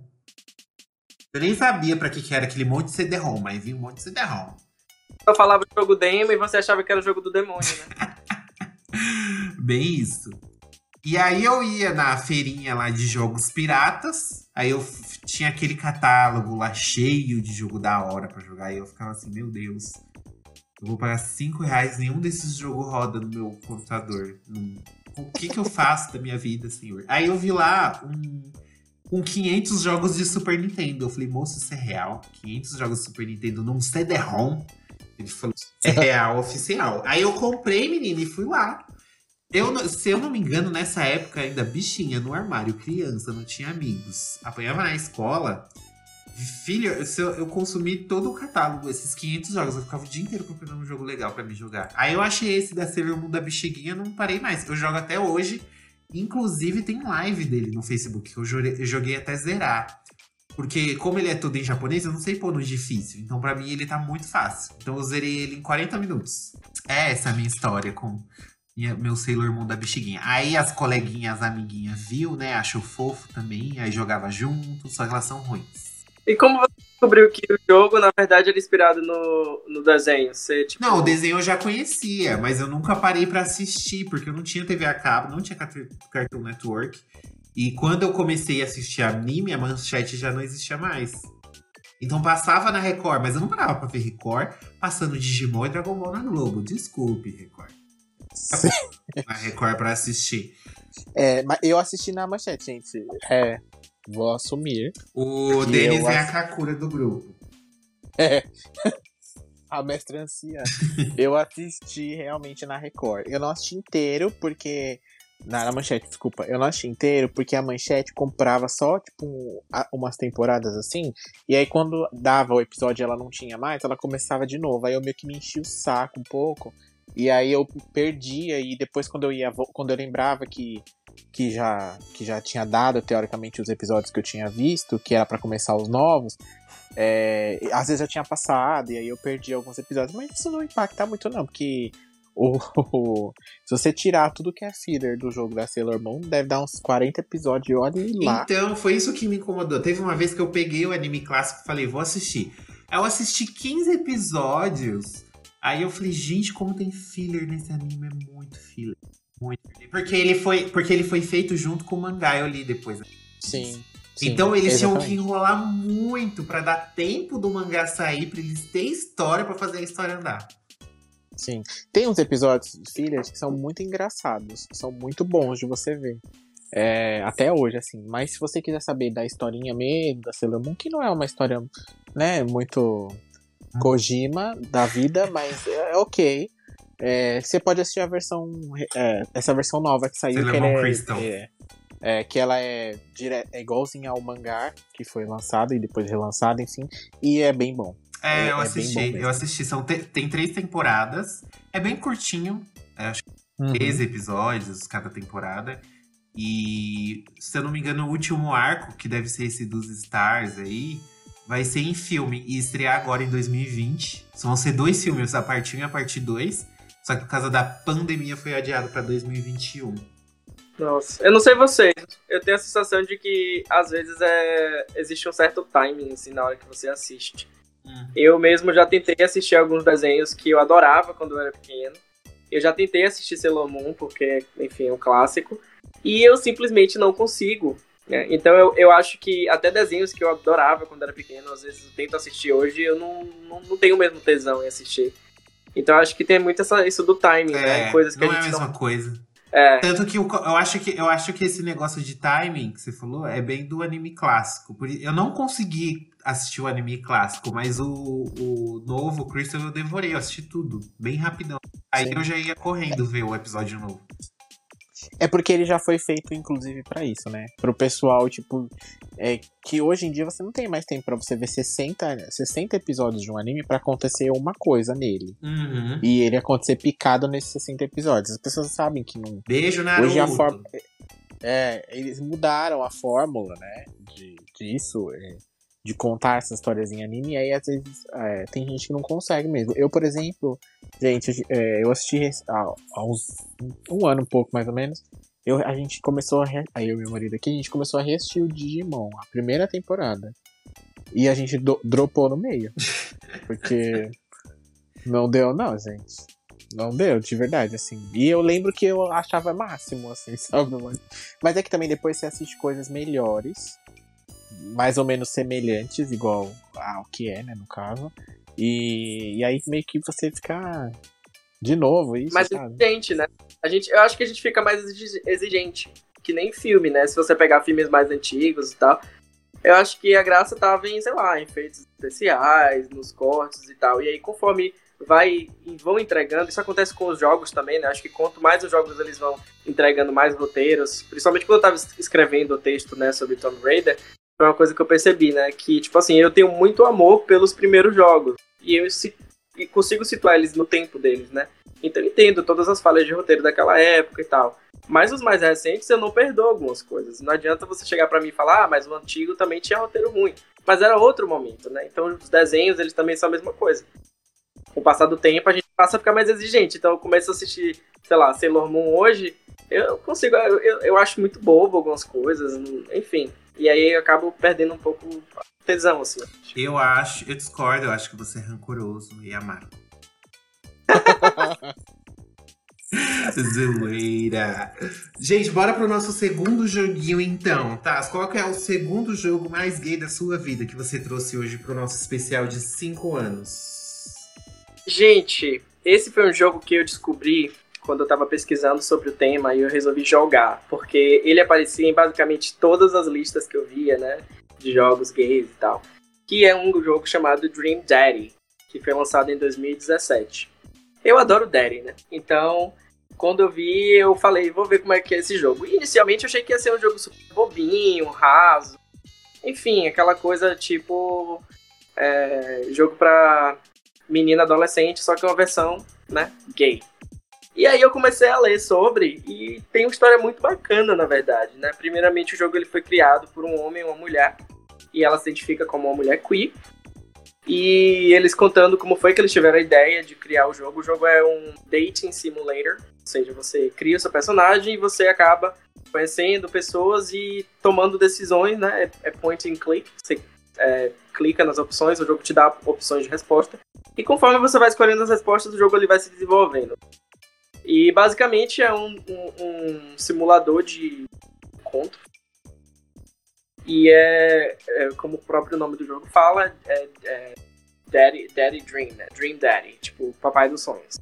Eu nem sabia pra que, que era aquele monte de CD-ROM, mas vi um monte de CD-ROM. Eu falava jogo demo e você achava que era o jogo do demônio, né? Bem isso. E aí eu ia na feirinha lá de jogos piratas. Aí eu tinha aquele catálogo lá cheio de jogo da hora pra jogar. E eu ficava assim, meu Deus. Eu vou pagar 5 reais, nenhum desses jogos roda no meu computador. Não- O que que eu faço da minha vida, senhor? Aí eu vi lá um, com 500 jogos de Super Nintendo. Eu falei, moço, isso é real? 500 jogos de Super Nintendo num CD-ROM? Ele falou, é real, oficial. Aí eu comprei, menino, e fui lá. Eu, se eu não me engano, nessa época ainda bichinha no armário, criança, não tinha amigos. Apanhava na escola. Filho, se eu, eu consumi todo o catálogo, esses 500 jogos. Eu ficava o dia inteiro procurando um jogo legal pra me jogar. Aí eu achei esse da Sailor Moon da Bexiguinha, não parei mais. Eu jogo até hoje. Inclusive tem live dele no Facebook, que eu joguei até zerar. Porque como ele é todo em japonês, eu não sei pôr no difícil. Então pra mim ele tá muito fácil. Então eu zerei ele em 40 minutos. É essa a minha história com minha- meu Sailor Moon da bexiguinha. Aí as coleguinhas, as amiguinhas viu, né? Achou fofo também. Aí jogava junto, só que elas são ruins. E como você descobriu que o jogo, na verdade, era inspirado no, no desenho? Você, tipo, Não, o desenho eu já conhecia, mas eu nunca parei pra assistir, porque eu não tinha TV a cabo, não tinha Cartoon Network. E quando eu comecei a assistir anime, a manchete já não existia mais. Então passava na Record, mas eu não parava pra ver Record passando Digimon e Dragon Ball na Globo. Desculpe, Record. Na Record pra assistir. É, mas eu assisti na manchete, gente. É, vou assumir. O Denis é a ass- Kakura do grupo. É. A mestra anciã. eu assisti realmente na Record. Eu não assisti inteiro porque. Na, na manchete, desculpa. Eu não assisti inteiro porque a manchete comprava só, tipo, um- a- umas temporadas assim. E aí, quando dava o episódio e ela não tinha mais, ela começava de novo. Aí eu meio que me enchi o saco um pouco. E aí eu perdia. E depois, quando eu ia. Quando eu lembrava que. Que já, que já tinha dado, teoricamente, os episódios que eu tinha visto, que era pra começar os novos. É, às vezes já tinha passado e aí eu perdi alguns episódios, mas isso não impacta muito não, porque o, se você tirar tudo que é filler do jogo da Sailor Moon, deve dar uns 40 episódios, e olha lá. Então, foi isso que me incomodou. Teve uma vez que eu peguei o anime clássico e falei, vou assistir. Eu assisti 15 episódios. Aí eu falei, gente, como tem filler nesse anime, é muito filler. Muito filler. Porque ele foi, porque ele foi feito junto com o mangá, eu li depois. Sim. sim, então eles tinham que exatamente. enrolar muito pra dar tempo do mangá sair, pra eles terem história pra fazer a história andar. Sim. Tem uns episódios de fillers que são muito engraçados, são muito bons de você ver. É, até hoje, assim. Mas se você quiser saber da historinha mesmo, da Sailor Moon, que não é uma história, né, muito Kojima da vida, mas é, é ok. É, você pode assistir a versão. é, essa versão nova que saiu, que é, Crystal. é, é, que ela é, dire... é igualzinha ao mangá, que foi lançado e depois relançado, enfim. E é bem bom. É, É- eu assisti, eu assisti. São te- tem três temporadas. É bem curtinho. é, acho Uhum. 13 episódios cada temporada. E, se eu não me engano, o último arco, que deve ser esse dos Stars aí, vai ser em filme e estrear agora em 2020. Só vão ser dois filmes, a parte 1 e a parte 2. Só que por causa da pandemia foi adiado pra 2021. Nossa, eu não sei vocês, eu tenho a sensação de que às vezes é, existe um certo timing assim, na hora que você assiste. Eu mesmo já tentei assistir alguns desenhos que eu adorava quando eu era pequeno. Eu já tentei assistir Sailor Moon, porque, enfim, é um clássico. E eu simplesmente não consigo. Né? Então eu, eu acho que até desenhos que eu adorava quando era pequeno, às vezes eu tento assistir hoje eu não, não, não tenho o mesmo tesão em assistir. Então eu acho que tem muito essa, isso do timing, né? Coisas que não a é a gente mesma não. coisa. É, Tanto que eu, eu, acho que eu acho que esse negócio de timing que você falou é bem do anime clássico. Eu não consegui assistir o anime clássico, mas o, o novo Crystal eu devorei, eu assisti tudo, bem rapidão. Aí Sim. eu já ia correndo ver o episódio novo. É porque ele já foi feito, inclusive, pra isso, né? Pro pessoal, tipo, é, que hoje em dia você não tem mais tempo pra você ver 60, 60 episódios de um anime pra acontecer uma coisa nele. Uhum. E ele acontecer picado nesses 60 episódios. As pessoas sabem que não. Beijo, Naruto. Hoje a forma. É, eles mudaram a fórmula, né? De, disso, é, de contar essas histórias em anime, e aí às vezes é, tem gente que não consegue mesmo. Eu, por exemplo, gente, é, eu assisti há, há uns um ano, um pouco mais ou menos. Eu, a gente começou a. Re... Aí eu e meu marido aqui, a gente começou a reassistir o Digimon, a primeira temporada. E a gente do- dropou no meio. Porque não deu, não, gente. Não deu, de verdade, assim. E eu lembro que eu achava máximo, assim, sabe? Mas, mas é que também depois você assiste coisas melhores, mais ou menos semelhantes, igual ao que é, né, no caso. E, e aí meio que você fica ah, de novo, isso, mais sabe? exigente, né? A gente, eu acho que a gente fica mais exi- exigente, que nem filme, né? Se você pegar filmes mais antigos e tal. Eu acho que a graça tava em, sei lá, em efeitos especiais, nos cortes e tal. E aí, conforme vai vão entregando, isso acontece com os jogos também, né? Acho que quanto mais os jogos eles vão entregando mais roteiros, principalmente quando eu tava es- escrevendo o texto, né, sobre Tomb Raider, foi uma coisa que eu percebi, né? Que, tipo assim, eu tenho muito amor pelos primeiros jogos. E eu si- e consigo situar eles no tempo deles, né? Então eu entendo todas as falhas de roteiro daquela época e tal. Mas os mais recentes eu não perdoo algumas coisas. Não adianta você chegar pra mim e falar, ah, mas o antigo também tinha roteiro ruim. Mas era outro momento, né? Então os desenhos, eles também são a mesma coisa. Com o passar do tempo, a gente passa a ficar mais exigente. Então eu começo a assistir, sei lá, Sailor Moon hoje, eu consigo, eu, eu acho muito bobo algumas coisas, enfim. E aí eu acabo perdendo um pouco a tesão, assim. Eu acho, eu discordo, eu acho que você é rancoroso e amargo. Zoeira. Gente, bora pro nosso segundo joguinho então, tá? Qual que é o segundo jogo mais gay da sua vida que você trouxe hoje pro nosso especial de 5 anos? Gente, esse foi um jogo que eu descobri quando eu tava pesquisando sobre o tema e eu resolvi jogar, porque ele aparecia em basicamente todas as listas que eu via, né, de jogos gays e tal, que é um jogo chamado Dream Daddy, que foi lançado em 2017. Eu adoro Daddy, né? Então, quando eu vi, eu falei, vou ver como é que é esse jogo. E, inicialmente eu achei que ia ser um jogo super bobinho, raso. Enfim, aquela coisa tipo. É, jogo pra menina adolescente, só que uma versão, né, gay. E aí eu comecei a ler sobre e tem uma história muito bacana, na verdade, né? Primeiramente o jogo ele foi criado por um homem e uma mulher e ela se identifica como uma mulher queer. E eles contando como foi que eles tiveram a ideia de criar o jogo. O jogo é um dating simulator, ou seja, você cria o seu personagem e você acaba conhecendo pessoas e tomando decisões, né? É, é point and click. Você é, clica nas opções, o jogo te dá opções de resposta. E conforme você vai escolhendo as respostas, o jogo ele vai se desenvolvendo. E basicamente é um, um, um simulador de conto. E é, é, como o próprio nome do jogo fala, é, é Daddy, Daddy Dream, né? Dream Daddy, tipo, papai dos sonhos.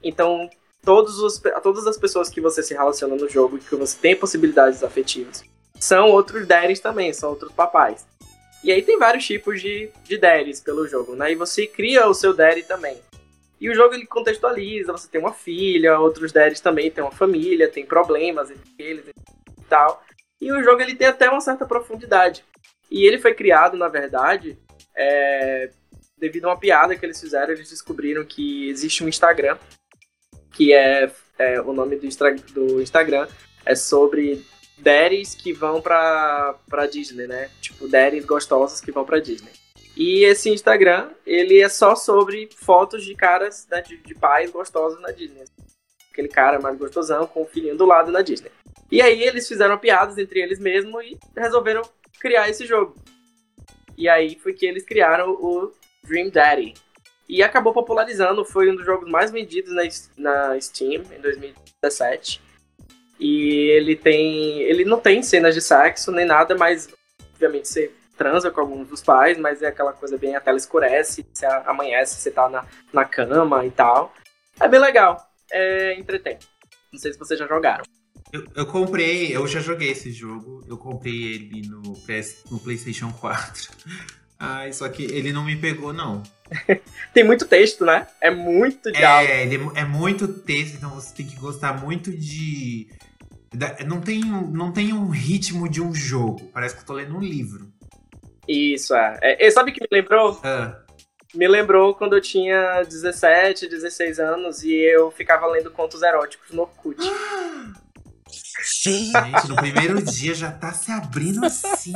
Então, todos os, todas as pessoas que você se relaciona no jogo que você tem possibilidades afetivas são outros daddies também, são outros papais. E aí tem vários tipos de, de daddies pelo jogo, né? E você cria o seu daddy também. E o jogo ele contextualiza, você tem uma filha, outros dads também têm uma família, tem problemas entre eles e tal. E o jogo ele tem até uma certa profundidade. E ele foi criado, na verdade, é, devido a uma piada que eles fizeram, eles descobriram que existe um Instagram, que é, é o nome do, do Instagram, é sobre daddies que vão pra, pra Disney, né? Tipo, daddies gostosos que vão pra Disney. E esse Instagram, ele é só sobre fotos de caras, né, de, de pais gostosos na Disney. Aquele cara mais gostosão com o filhinho do lado na Disney. E aí eles fizeram piadas entre eles mesmos e resolveram criar esse jogo. E aí foi que eles criaram o Dream Daddy. E acabou popularizando, foi um dos jogos mais vendidos na, na Steam em 2017. E ele tem. Ele não tem cenas de sexo nem nada, mas obviamente você transa com alguns dos pais, mas é aquela coisa bem, a tela escurece, você amanhece, você tá na, na cama e tal. É bem legal, é entretém. Não sei se vocês já jogaram. Eu, eu, comprei, eu já joguei esse jogo, eu comprei ele no, PS, no PlayStation 4. Ai, só que ele não me pegou, não. tem muito texto, né? É muito diálogo. É, ele é, é muito texto, então você tem que gostar muito de. Não tem, não tem um ritmo de um jogo. Parece que eu tô lendo um livro. Isso, é. é sabe o que me lembrou? Ah. Me lembrou quando eu tinha 17, 16 anos e eu ficava lendo contos eróticos no Orkut. Gente, no primeiro dia já tá se abrindo assim.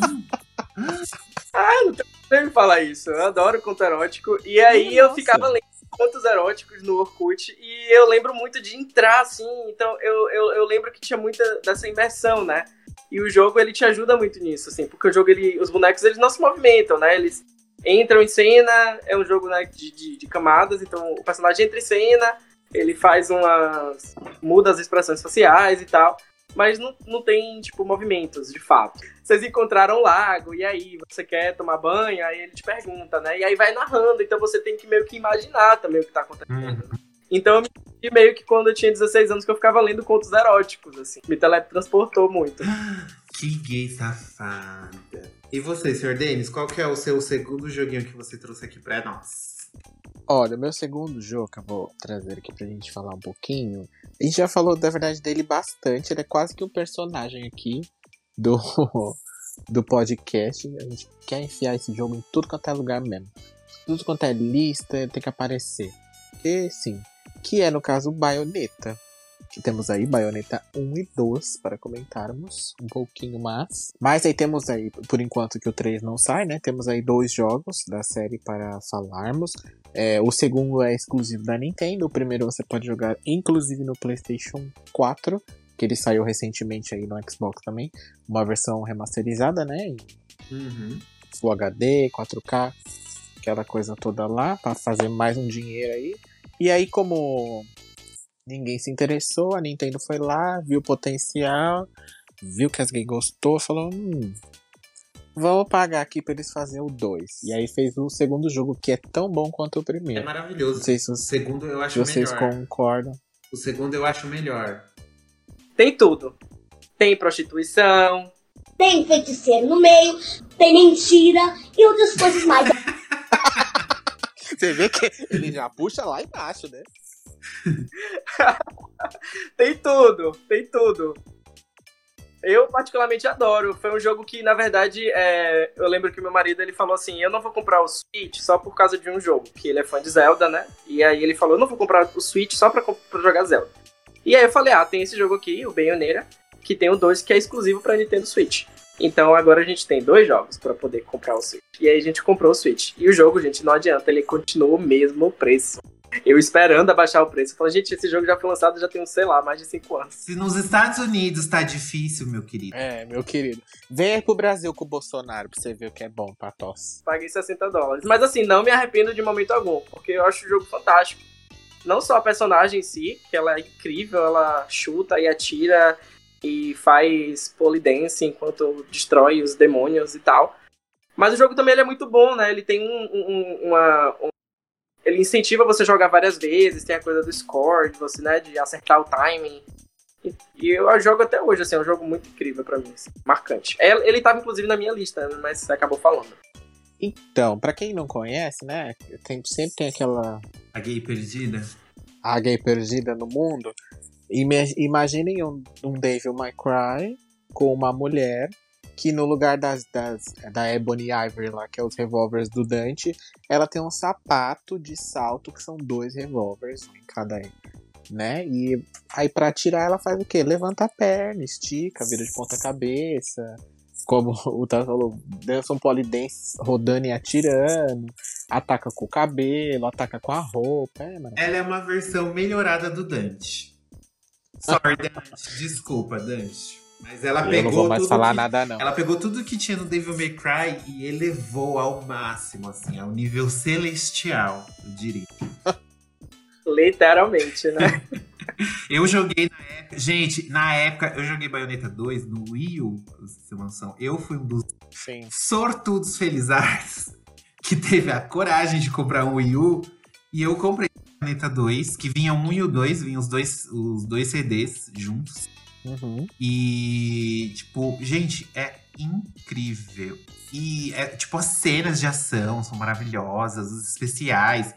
ah, não tem nem falar isso. Eu adoro conto erótico. E aí Nossa. eu ficava lendo contos eróticos no Orkut e eu lembro muito de entrar assim. Então eu, eu, eu lembro que tinha muita dessa imersão, né? E o jogo ele te ajuda muito nisso, assim, porque o jogo ele, os bonecos eles não se movimentam, né? Eles entram em cena, é um jogo né, de, de, de camadas, então o personagem entra em cena, ele faz umas. muda as expressões faciais e tal, mas não, não tem, tipo, movimentos de fato. Vocês encontraram um lago, e aí você quer tomar banho, aí ele te pergunta, né? E aí vai narrando, então você tem que meio que imaginar também o que tá acontecendo. Uhum. Então eu me senti meio que quando eu tinha 16 anos que eu ficava lendo contos eróticos, assim. Me teletransportou muito. Que gay safada. E você, Sr. Denis, qual que é o seu segundo joguinho que você trouxe aqui pra nós? Olha, meu segundo jogo que eu vou trazer aqui pra gente falar um pouquinho. A gente já falou, da verdade, dele bastante. Ele é quase que um personagem aqui do, do podcast. A gente quer enfiar esse jogo em tudo quanto é lugar mesmo. Tudo quanto é lista, tem que aparecer. E sim, que é no caso Bayonetta. Que temos aí Bayonetta 1 e 2 para comentarmos um pouquinho mais. Mas aí temos aí, por enquanto que o 3 não sai, né? Temos aí dois jogos da série para falarmos. É, o segundo é exclusivo da Nintendo. O primeiro você pode jogar inclusive no PlayStation 4, que ele saiu recentemente aí no Xbox também. Uma versão remasterizada, né? Uhum. Full HD, 4K, aquela coisa toda lá, para fazer mais um dinheiro aí. E aí, como ninguém se interessou, a Nintendo foi lá, viu o potencial, viu que as gays gostou, falou, hum, vamos pagar aqui pra eles fazerem o 2. E aí fez o segundo jogo, que é tão bom quanto o É primeiro. maravilhoso. Não sei se O vocês, segundo eu acho vocês melhor. concordam. O segundo eu acho melhor. Tem tudo. Tem prostituição, Tem feiticeiro no meio, tem mentira e outras coisas mais. Você vê que ele já puxa lá embaixo, né? tem tudo, tem tudo. Eu particularmente adoro. Foi um jogo que, na verdade, é, eu lembro que meu marido ele falou assim: eu não vou comprar o Switch só por causa de um jogo, que ele é fã de Zelda, né? E aí ele falou: eu não vou comprar o Switch só pra, pra jogar Zelda. E aí eu falei: ah, tem esse jogo aqui, o Bayonetta, que tem o 2 que é exclusivo pra Nintendo Switch. Então agora a gente tem dois jogos pra poder comprar o Switch. E aí a gente comprou o Switch. E o jogo, gente, não adianta, ele continua o mesmo preço. Eu esperando abaixar o preço. Eu falei, gente, esse jogo já foi lançado já tem, uns, sei lá, mais de 5 anos. Se nos Estados Unidos tá difícil, meu querido. É, meu querido. Vem aí pro Brasil com o Bolsonaro pra você ver o que é bom pra tosse. Paguei 60 dólares. Mas assim, não me arrependo de momento algum, porque eu acho o jogo fantástico. Não só a personagem em si, que ela é incrível, ela chuta e atira e faz polidense enquanto destrói os demônios e tal. Mas o jogo também ele é muito bom, né? Ele tem um, um- uma. um- ele incentiva você a jogar várias vezes, tem a coisa do score, de você, né, de acertar o timing. E- eu jogo até hoje, assim, é um jogo muito incrível pra mim, assim, marcante. É, Ele tava, inclusive, na minha lista, né, mas você acabou falando. Então, pra quem não conhece, né? Tem, sempre tem aquela A gay perdida. a gay perdida no mundo. Ima- Imaginem um, um Devil May Cry com uma mulher que no lugar das, das da Ebony Ivory lá, que é os revólveres do Dante, ela tem um sapato de salto que são dois revólveres em cada né? E aí pra atirar ela faz o quê? Levanta a perna, estica, vira de ponta cabeça. Como o Tato falou, dança um polidense rodando e atirando, ataca com o cabelo, ataca com a roupa, é. Ela é uma versão melhorada do Dante. Sorry, Dante. Desculpa, Dante. Mas ela Eu pegou não vou mais tudo falar que... nada, não. Ela pegou tudo que tinha no Devil May Cry e elevou ao máximo, assim, ao nível celestial, eu diria. Literalmente, né? Eu joguei na época. Gente, na época eu joguei Bayonetta 2 no Wii U, uma noção. Eu fui um dos Sim. sortudos felizardos que teve a coragem de comprar um Wii U. E eu comprei Bayonetta 2, que vinha um e o 2, vinham os dois, os dois CDs juntos. Uhum. E, tipo, gente, é incrível. E, é, tipo, as cenas de ação são maravilhosas, os especiais.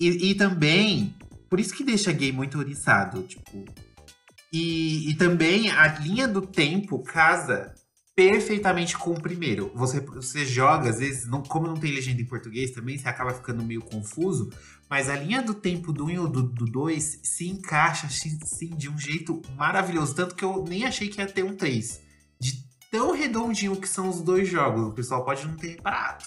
E, e também, por isso que deixa gay muito oriçado, tipo. E, e também a linha do tempo casa perfeitamente com o primeiro. Você, você joga, às vezes, não, como não tem legenda em português também, você acaba ficando meio confuso. Mas a linha do tempo do 1 e do 2 se encaixa sim, de um jeito maravilhoso. Tanto que eu nem achei que ia ter um 3. De tão redondinho que são os dois jogos. O pessoal pode não ter reparado.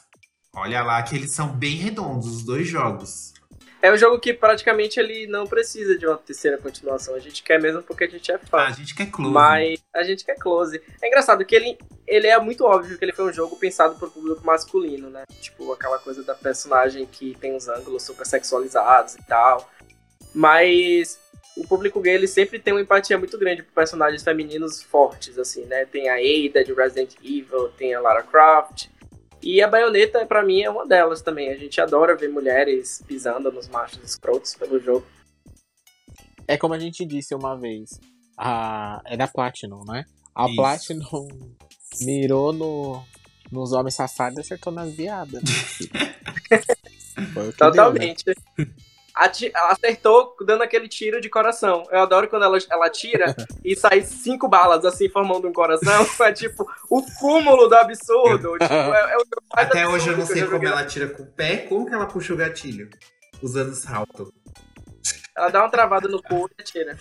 Olha lá que eles são bem redondos, os dois jogos. É um jogo que praticamente ele não precisa de uma terceira continuação. A gente quer mesmo porque a gente é fã. Ah, a gente quer close. Mas a gente quer close. É engraçado que ele, ele é muito óbvio que ele foi um jogo pensado pro público masculino, né? Tipo, aquela coisa da personagem que tem os ângulos super sexualizados e tal. Mas o público gay, ele sempre tem uma empatia muito grande por personagens femininos fortes, assim, né? Tem a Ada de Resident Evil, tem a Lara Croft. E a Bayonetta, pra mim, é uma delas também. A gente adora ver mulheres pisando nos machos escrotos pelo jogo. É como a gente disse uma vez. A... É da Platinum, né? A Isso. Platinum mirou no... nos homens safados e acertou nas viadas. né? Foi o que deu, né? Acertou dando aquele tiro de coração. Eu adoro quando ela, ela tira e sai cinco balas assim, formando um coração. É tipo o cúmulo do absurdo. Tipo, é, é o mais Até hoje eu absurdo não sei já como ela tira com o pé, como que ela puxa o gatilho. Usando salto. Ela dá uma travada no cu e atira.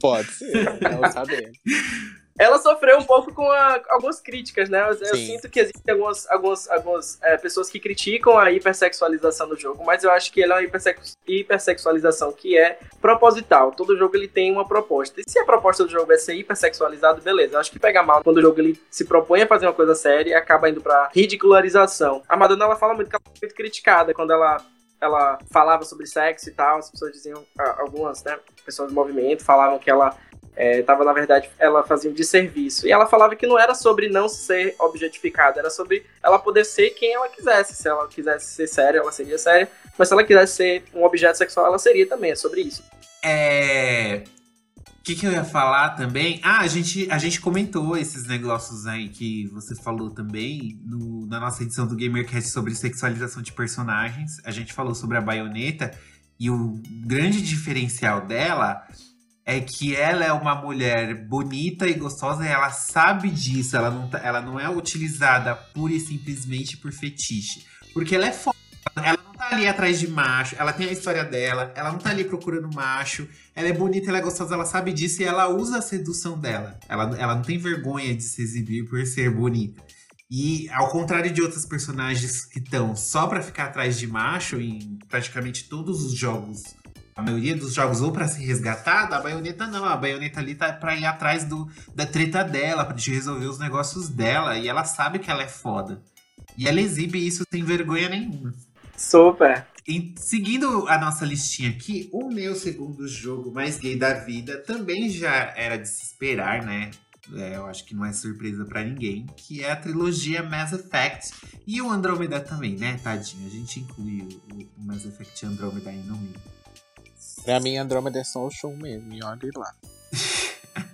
Pode ser, não sabemos. Ela sofreu um pouco com a- algumas críticas, né? Eu, eu sinto que existem algumas, algumas, algumas é, pessoas que criticam a hipersexualização do jogo, mas eu acho que ele é uma hipersex- hipersexualização que é proposital. Todo jogo ele tem uma proposta. E se a proposta do jogo é ser hipersexualizado, beleza. Eu acho que pega mal quando o jogo ele se propõe a fazer uma coisa séria e acaba indo pra ridicularização. A Madonna ela fala muito que ela é muito criticada quando ela ela falava sobre sexo e tal, as pessoas diziam, algumas, né, pessoas do movimento falavam que ela é, tava, na verdade, ela fazia um desserviço. E ela falava que não era sobre não ser objetificada, era sobre ela poder ser quem ela quisesse. Se ela quisesse ser séria, ela seria séria. Mas se ela quisesse ser um objeto sexual, ela seria também. É sobre isso. É. O que, que eu ia falar também? Ah, a gente, a gente comentou esses negócios aí que você falou também no, na nossa edição do GamerCast sobre sexualização de personagens. A gente falou sobre a baioneta e o grande diferencial dela é que ela é uma mulher bonita e gostosa e ela sabe disso. Ela não, tá, ela não é utilizada pura e simplesmente por fetiche. Porque ela é foda. Ela não tá ali atrás de macho, ela tem a história dela, ela não tá ali procurando macho, ela é bonita, ela é gostosa, ela sabe disso e ela usa a sedução dela. Ela, ela não tem vergonha de se exibir por ser bonita. E ao contrário de outros personagens que estão só para ficar atrás de macho em praticamente todos os jogos a maioria dos jogos ou para ser resgatada, a baioneta não. A baioneta ali tá pra ir atrás do, da treta dela, pra resolver os negócios dela. E ela sabe que ela é foda. E ela exibe isso sem vergonha nenhuma. Super. E, seguindo a nossa listinha aqui, o meu segundo jogo mais gay da vida também já era de se esperar, né? É, eu acho que não é surpresa para ninguém, que é a trilogia Mass Effect e o Andromeda também, né, tadinho? A gente inclui o, o Mass Effect Andromeda aí no meio. Pra mim, Andromeda é só o show mesmo, e olha lá.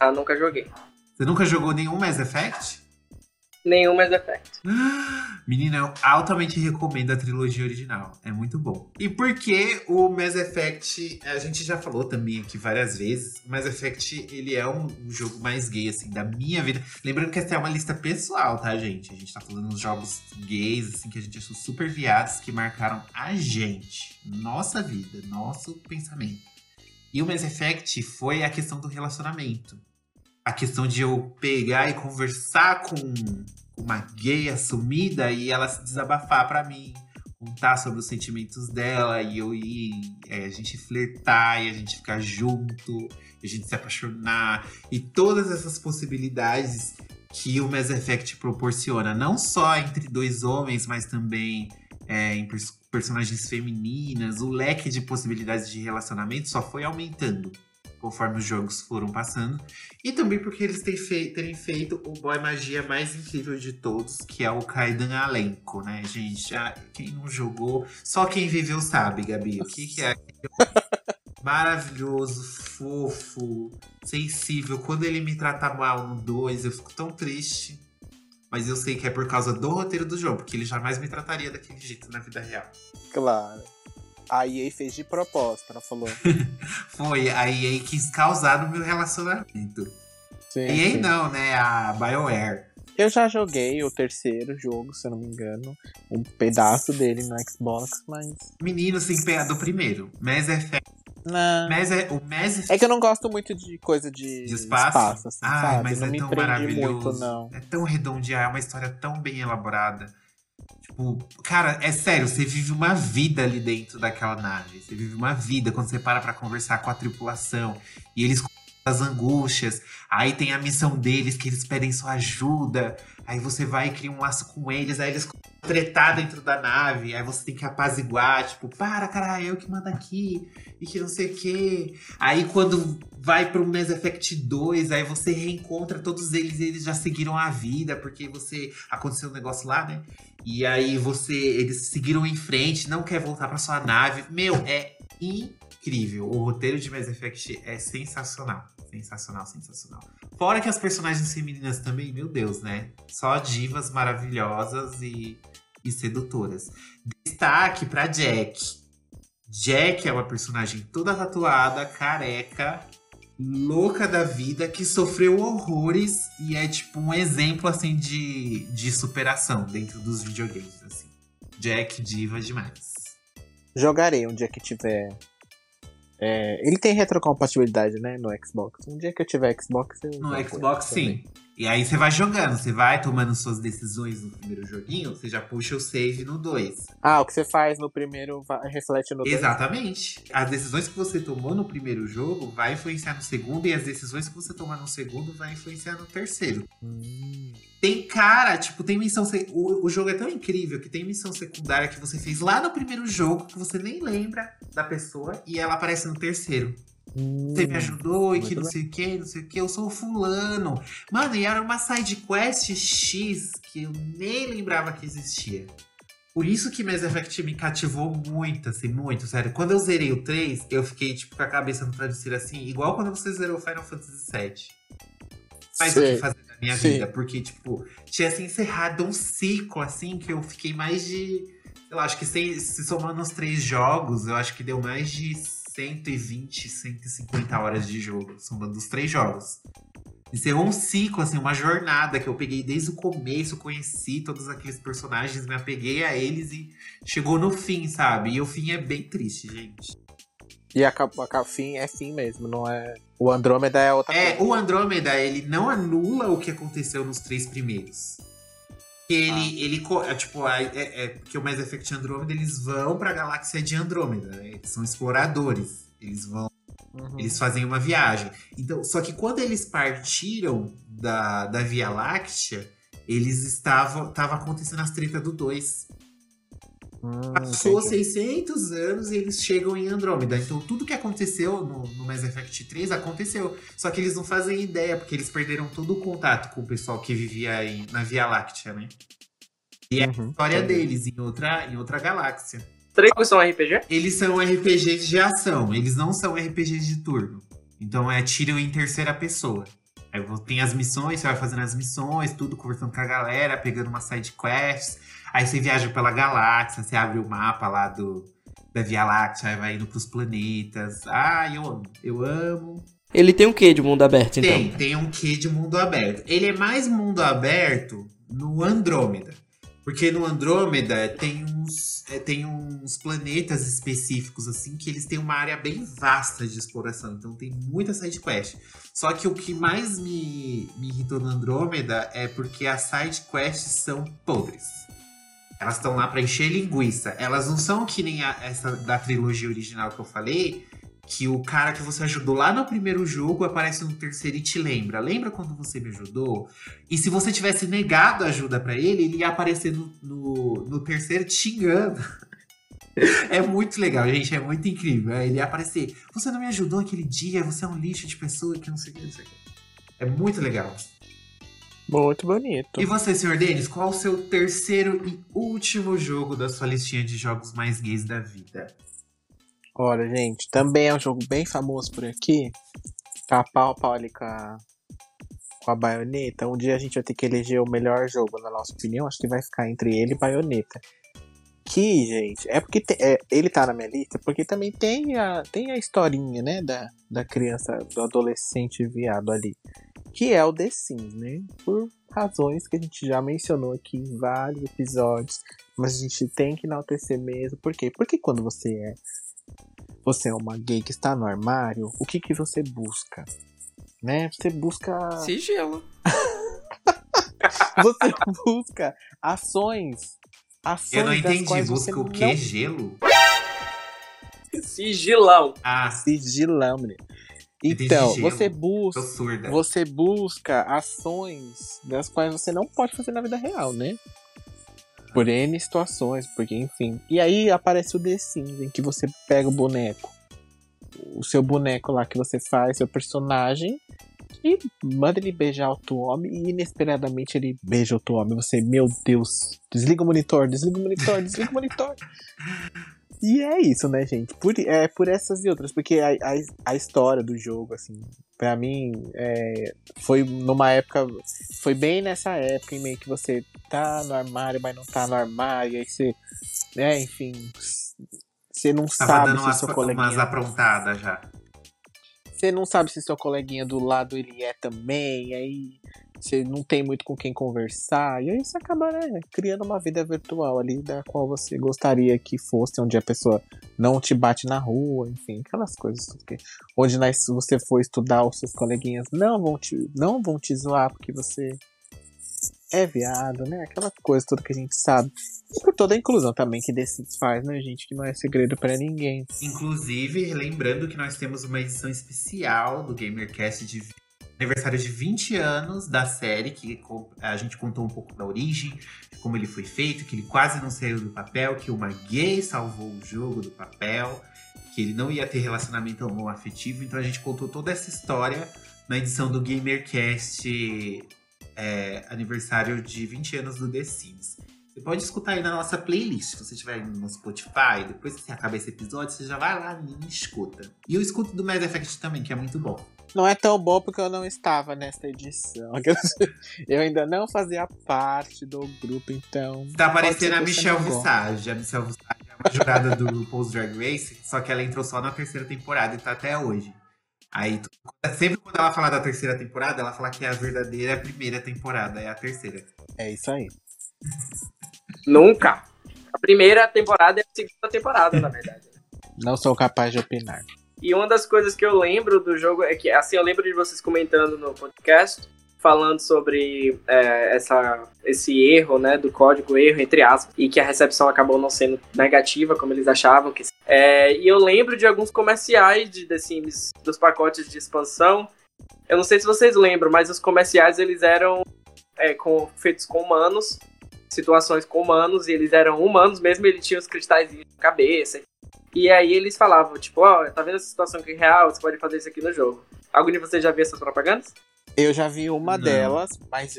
ah, nunca joguei. Você nunca jogou nenhum Mass Effect? Nenhum Mass Effect. Menina, eu altamente recomendo a trilogia original. É muito bom. E porque o Mass Effect, a gente já falou também aqui várias vezes, Mass Effect, ele é um, um jogo mais gay, assim, da minha vida. Lembrando que essa é uma lista pessoal, tá, gente? A gente tá falando dos jogos gays, assim, que a gente achou super viados, que marcaram a gente, nossa vida, nosso pensamento. E o Mass Effect foi a questão do relacionamento a questão de eu pegar e conversar com uma gay assumida e ela se desabafar para mim, contar sobre os sentimentos dela e eu ir, é, a gente flertar e a gente ficar junto, a gente se apaixonar e todas essas possibilidades que o Mass Effect proporciona, não só entre dois homens, mas também é, em pers personagens femininas, o leque de possibilidades de relacionamento só foi aumentando conforme os jogos foram passando. E também porque eles têm fei terem feito o boy magia mais incrível de todos, que é o Kaidan Alenco, né, gente? Ah, quem não jogou, só quem viveu sabe, Gabi. O que, que é maravilhoso, fofo, sensível. Quando ele me trata mal no 2, eu fico tão triste. Mas eu sei que é por causa do roteiro do jogo, porque ele jamais me trataria daquele jeito na vida real. Claro. A EA fez de propósito, ela falou. Foi, a EA quis causar no meu relacionamento. Sim, EA sim. não, né? A BioWare. Eu já joguei o terceiro jogo, se eu não me engano. Um pedaço dele no Xbox, mas. Menino, sem pegar do primeiro. Mass Effect. Não. Mass, é, o Mass É que eu não gosto muito de coisa de, de espaço. espaço assim, sabe? mas não é tão maravilhoso. muito, não. É tão redondinha, é uma história tão bem elaborada. Tipo, cara, é sério, você vive uma vida ali dentro daquela nave. Você vive uma vida quando você para pra conversar com a tripulação. E eles as angústias. Aí tem a missão deles que eles pedem sua ajuda. Aí você vai e cria um laço com eles. Aí eles tretar dentro da nave. Aí você tem que apaziguar. Tipo, para, cara, eu que mando aqui. E que não sei o quê. Aí quando vai pro Mass Effect 2, aí você reencontra todos eles e eles já seguiram a vida. Porque você. Aconteceu um negócio lá, né? E aí você. Eles seguiram em frente, não quer voltar pra sua nave. Meu, é incrível. O roteiro de Mass Effect é sensacional. Sensacional, sensacional. Fora que as personagens femininas também, meu Deus, né? Só divas maravilhosas e, e sedutoras. Destaque pra Jack. Jack é uma personagem toda tatuada, careca, louca da vida, que sofreu horrores e é tipo um exemplo assim de, de superação dentro dos videogames. Assim. Jack diva demais. Jogarei um dia que tiver é, ele tem retrocompatibilidade, né, no Xbox. Um dia que eu tiver Xbox, eu No Xbox, sim. E aí você vai jogando, você vai tomando suas decisões no primeiro joguinho, você já puxa o save no 2. Ah, o que você faz no primeiro reflete no 2. Exatamente. As decisões que você tomou no primeiro jogo vai influenciar no segundo, e as decisões que você tomar no segundo vai influenciar no terceiro. Hum. Tem cara, tipo, tem missão. sec- O, o jogo é tão incrível que tem missão secundária que você fez lá no primeiro jogo, que você nem lembra da pessoa, e ela aparece no terceiro. Você me ajudou e que Hum, não sei o que, não sei o que, eu sou o fulano. Mano, e era uma side quest X que eu nem lembrava que existia. Por isso que Mass Effect me cativou muito, assim, muito, sério. Quando eu zerei o 3, eu fiquei, tipo, com a cabeça no travesseiro, assim, igual quando você zerou Final Fantasy VII. Mas o que fazer minha Sim. vida, porque, tipo, tinha se encerrado um ciclo, assim, que eu fiquei mais de. Sei lá, acho que se, se somando os três jogos, eu acho que deu mais de 120, 150 horas de jogo, somando os três jogos. Encerrou um ciclo, assim, uma jornada que eu peguei desde o começo, conheci todos aqueles personagens, me apeguei a eles e chegou no fim, sabe? E o fim é bem triste, gente. E a, a cap- fim é fim mesmo, não é. O Andrômeda é outra É, coisa. o Andrômeda, ele não anula o que aconteceu nos três primeiros. Que Ele, ele, co- é, tipo, é, é, é porque o Mass Effect Andrômeda, eles vão pra galáxia de Andrômeda, né? Eles são exploradores. Eles vão Uhum. Eles fazem uma viagem. Então, só que quando eles partiram da, da Via Láctea, eles estavam. Tava acontecendo as tretas do 2. Hum, Passou entendi. 600 anos e eles chegam em Andrômeda. Então, tudo que aconteceu no, no Mass Effect 3 aconteceu. Só que eles não fazem ideia, porque eles perderam todo o contato com o pessoal que vivia aí na Via Láctea, né? E é a Uhum, história entendi. deles em outra, em outra galáxia. Três jogos são RPG? Eles são RPGs de ação, eles não são RPGs de turno. Então é tiro em terceira pessoa. Aí tem as missões, você vai fazendo as missões, tudo conversando com a galera, pegando uma side quest. Aí você viaja pela galáxia, você abre o mapa lá do, da Via Láctea, aí vai indo pros planetas. Ah, eu amo, eu amo. Ele tem um quê de mundo aberto, então? Tem, tem um quê de mundo aberto. Ele é mais mundo aberto no Andrômeda. Porque no Andrômeda tem uns, é, tem uns planetas específicos, assim, que eles têm uma área bem vasta de exploração. Então tem muita side quest. Só que o que mais me, me irritou no Andrômeda é porque as side quests são podres. Elas estão lá pra encher linguiça. Elas não são que nem a- essa da trilogia original que eu falei, que o cara que você ajudou lá no primeiro jogo aparece no terceiro e te lembra. Lembra quando você me ajudou? E se você tivesse negado ajuda pra ele, ele ia aparecer no, no, no terceiro te xingando. É muito legal, gente. É muito incrível. Ele ia aparecer. Você não me ajudou aquele dia, você é um lixo de pessoa que não sei o que, não sei o que. É muito legal. Muito bonito. E você, senhor Denis, qual o seu terceiro e último jogo da sua listinha de jogos mais gays da vida? Olha, gente, também é um jogo bem famoso por aqui. Tá pau pau ali com a, com a baioneta. Um dia a gente vai ter que eleger o melhor jogo, na nossa opinião. Acho que vai ficar entre ele e baioneta. Que, gente, é porque te- é, ele tá na minha lista, porque também tem a, tem a historinha, né, da, da criança, do adolescente viado ali. Que é o The Sims, né? Por razões que a gente já mencionou aqui em vários episódios. Mas a gente tem que enaltecer mesmo. Por quê? Porque quando você é você é uma gay que está no armário, o que que você busca? Né? Você busca Sigilo. você busca ações ações Eu não entendi. Busca o não quê? Gelo? Sigilão. Ah, sigilão, menino. Então, você busca você busca ações das quais você não pode fazer na vida real, né? Por N situações, porque enfim. E aí aparece o The Sims, em que você pega o boneco, o seu boneco lá que você faz, seu personagem, e manda ele beijar outro homem, e inesperadamente ele beija outro homem. Você, meu Deus, desliga o monitor, desliga o monitor, desliga o monitor. E é isso, né, gente? Por, é por essas e outras, porque a, a, a história do jogo, assim, pra mim, é, foi numa época. Foi bem nessa época em meio que você tá no armário, mas não tá no armário, e aí você. É, enfim. Você não Tava sabe dando se umas, seu umas coleguinha. aprontadas já. Você não sabe se seu coleguinha do lado ele é também, aí você não tem muito com quem conversar, e aí você acaba né, criando uma vida virtual ali da qual você gostaria que fosse, onde a pessoa não te bate na rua, enfim, aquelas coisas. que- onde nas- se você for estudar, os seus coleguinhas não vão te, não vão te zoar porque você é viado, né? Aquela coisa toda que a gente sabe. E por toda a inclusão também que Sims faz, né, gente? Que não é segredo pra ninguém. Inclusive, lembrando que nós temos uma edição especial do GamerCast de aniversário de 20 anos da série, que a gente contou um pouco da origem, como ele foi feito, que ele quase não saiu do papel, que uma gay salvou o jogo do papel, que ele não ia ter relacionamento homoafetivo. Então a gente contou toda essa história na edição do GamerCast é, aniversário de 20 anos do The Sims. Você pode escutar aí na nossa playlist. Se você estiver no Spotify, depois que você acaba esse episódio, você já vai lá e escuta. E eu escuto do Mass Effect também, que é muito bom. Não é tão bom porque eu não estava nesta edição. Eu ainda não fazia parte do grupo, então. Tá aparecendo a Michelle Visage. A Michelle Visage é uma jurada do Post Drag Race, só que ela entrou só na terceira temporada e tá até hoje. Aí, sempre quando ela fala da terceira temporada, ela fala que é a verdadeira primeira temporada, é a terceira. É isso aí. Nunca. A primeira temporada é a segunda temporada, na verdade. Não sou capaz de opinar. E uma das coisas que eu lembro do jogo é que, assim, eu lembro de vocês comentando no podcast, falando sobre é, essa, esse erro, né, do código, erro, entre aspas, e que a recepção acabou não sendo negativa, como eles achavam que é, E eu lembro de alguns comerciais de The Sims, dos pacotes de expansão. Eu não sei se vocês lembram, mas os comerciais, eles eram é, com, feitos com humanos, situações com humanos, e eles eram humanos mesmo, ele tinha os cristais na cabeça, e aí eles falavam, tipo, ó, oh, tá vendo essa situação aqui real? Você pode fazer isso aqui no jogo. Algum de vocês já viu essas propagandas? Eu já vi uma Não. delas, mas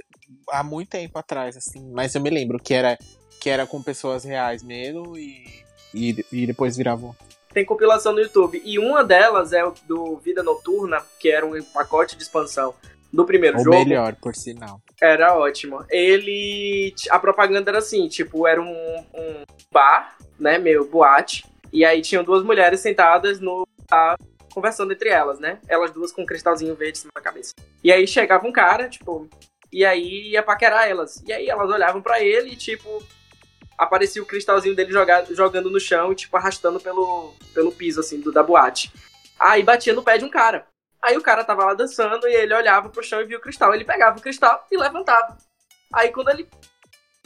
há muito tempo atrás, assim. Mas eu me lembro que era, que era com pessoas reais mesmo e, e, e depois viravam. Tem compilação no YouTube. E uma delas é o do Vida Noturna, que era um pacote de expansão do primeiro o jogo. melhor, por sinal. Era ótimo. Ele. A propaganda era assim, tipo, era um, um bar, né? Meio boate e aí tinham duas mulheres sentadas no. Conversando entre elas, né? Elas duas com um cristalzinho verde da cabeça. E aí chegava um cara, tipo. E aí ia paquerar elas. E aí elas olhavam para ele e, tipo. Aparecia o cristalzinho dele jogado, jogando no chão e, tipo, arrastando pelo, pelo piso, assim, do, da boate. Aí batia no pé de um cara. Aí o cara tava lá dançando e ele olhava pro chão e via o cristal. Ele pegava o cristal e levantava. Aí quando ele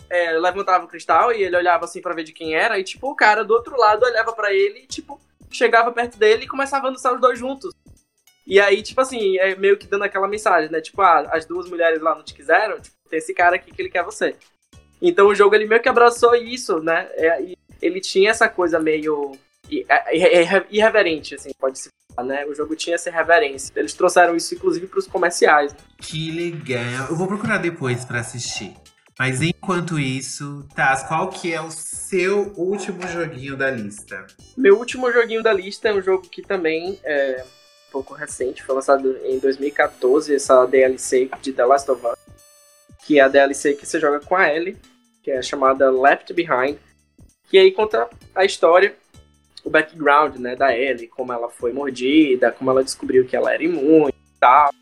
é, levantava o cristal e ele olhava assim para ver de quem era, e tipo, o cara do outro lado olhava para ele e, tipo, chegava perto dele e começava a dançar os dois juntos. E aí, tipo assim, é meio que dando aquela mensagem, né? Tipo, ah, as duas mulheres lá não te quiseram, tipo, tem esse cara aqui que ele quer você. Então o jogo ele meio que abraçou isso, né? É, ele tinha essa coisa meio é, é, irreverente, assim, pode se falar, né? O jogo tinha essa reverência. Eles trouxeram isso, inclusive, para os comerciais. Né? Que legal. Eu vou procurar depois para assistir. Mas enquanto isso, Taz, qual que é o seu último joguinho da lista? Meu último joguinho da lista é um jogo que também é um pouco recente, foi lançado em 2014, essa DLC de The Last of Us, que é a DLC que você joga com a Ellie, que é chamada Left Behind, que aí conta a história, o background, né, da Ellie, como ela foi mordida, como ela descobriu que ela era imune e tal.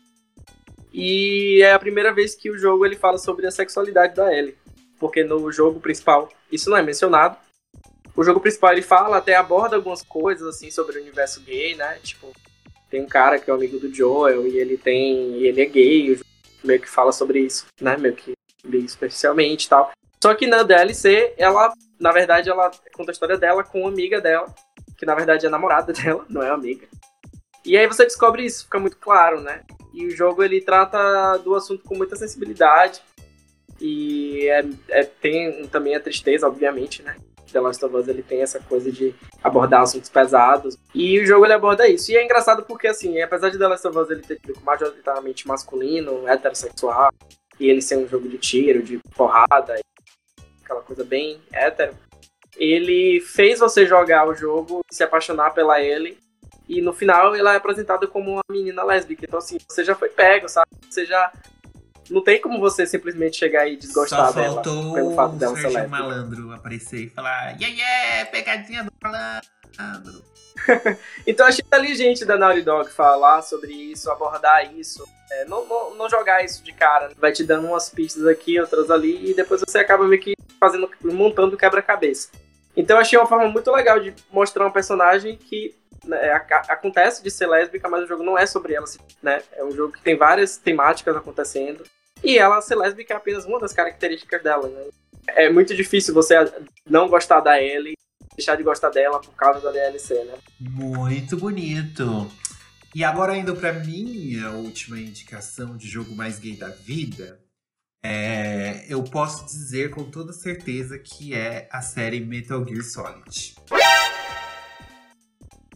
E é a primeira vez que o jogo ele fala sobre a sexualidade da Ellie. Porque no jogo principal isso não é mencionado. O jogo principal ele fala, até aborda algumas coisas assim sobre o universo gay, né? Tipo, tem um cara que é um amigo do Joel e ele tem. E ele é gay, meio que fala sobre isso, né? Meio que bem superficialmente e tal. Só que na DLC, ela, na verdade, ela conta a história dela com uma amiga dela, que na verdade é namorada dela, não é amiga. E aí você descobre isso, fica muito claro, né? E o jogo ele trata do assunto com muita sensibilidade. E é, é, tem também a tristeza, obviamente, né? The Last of Us ele tem essa coisa de abordar assuntos pesados. E o jogo ele aborda isso. E é engraçado porque, assim, apesar de The Last of Us ele ter público majoritariamente masculino, heterossexual, e ele ser um jogo de tiro, de porrada, aquela coisa bem hétero, ele fez você jogar o jogo, se apaixonar pela ele e no final ela é apresentada como uma menina lésbica. Então, assim, você já foi pego, sabe? Você já. Não tem como você simplesmente chegar e desgostar Só dela pelo fato dela ser lésbica. malandro aparecer e falar: Yeah, yeah, pegadinha do malandro. então achei inteligente da Naughty Dog falar sobre isso, abordar isso. É, não, não, não, jogar isso de cara. Vai te dando umas pistas aqui, outras ali, e depois você acaba meio que fazendo, montando quebra-cabeça. Então achei uma forma muito legal de mostrar um personagem que né, acontece de ser lésbica, mas o jogo não é sobre ela, né? É um jogo que tem várias temáticas acontecendo. E ela ser lésbica é apenas uma das características dela, né? É muito difícil você não gostar da Ellie, deixar de gostar dela por causa da DLC, né? Muito bonito. E agora indo pra minha última indicação de jogo mais gay da vida, é, eu posso dizer com toda certeza que é a série Metal Gear Solid.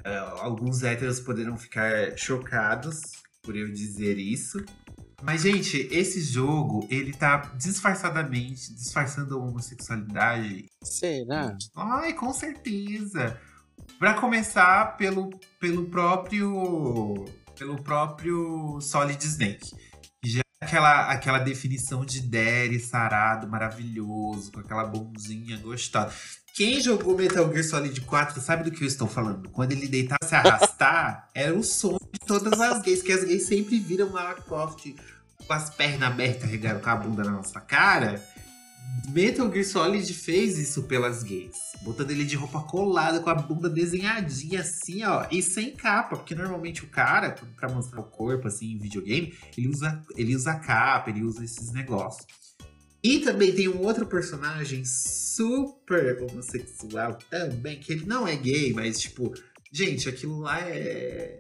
É, alguns héteros poderão ficar chocados por eu dizer isso. Mas, gente, esse jogo, ele tá disfarçadamente disfarçando a homossexualidade. Será? Ai, com certeza. Pra começar pelo, pelo próprio pelo próprio Solid Snake. Já é aquela, aquela definição de Derry sarado, maravilhoso, com aquela bonzinha gostosa. Quem jogou Metal Gear Solid 4 sabe do que eu estou falando. Quando ele deitar se arrastar, era o som de todas as gays, que as gays sempre viram Lara Croft com as pernas abertas, regaram com a bunda na nossa cara. Metal Gear Solid fez isso pelas gays. Botando ele de roupa colada, com a bunda desenhadinha assim, ó. E sem capa, porque normalmente o cara, pra mostrar o corpo, assim, em videogame, ele usa, ele usa capa, ele usa esses negócios. E também tem um outro personagem super homossexual também, que ele não é gay, mas tipo, gente, aquilo lá é.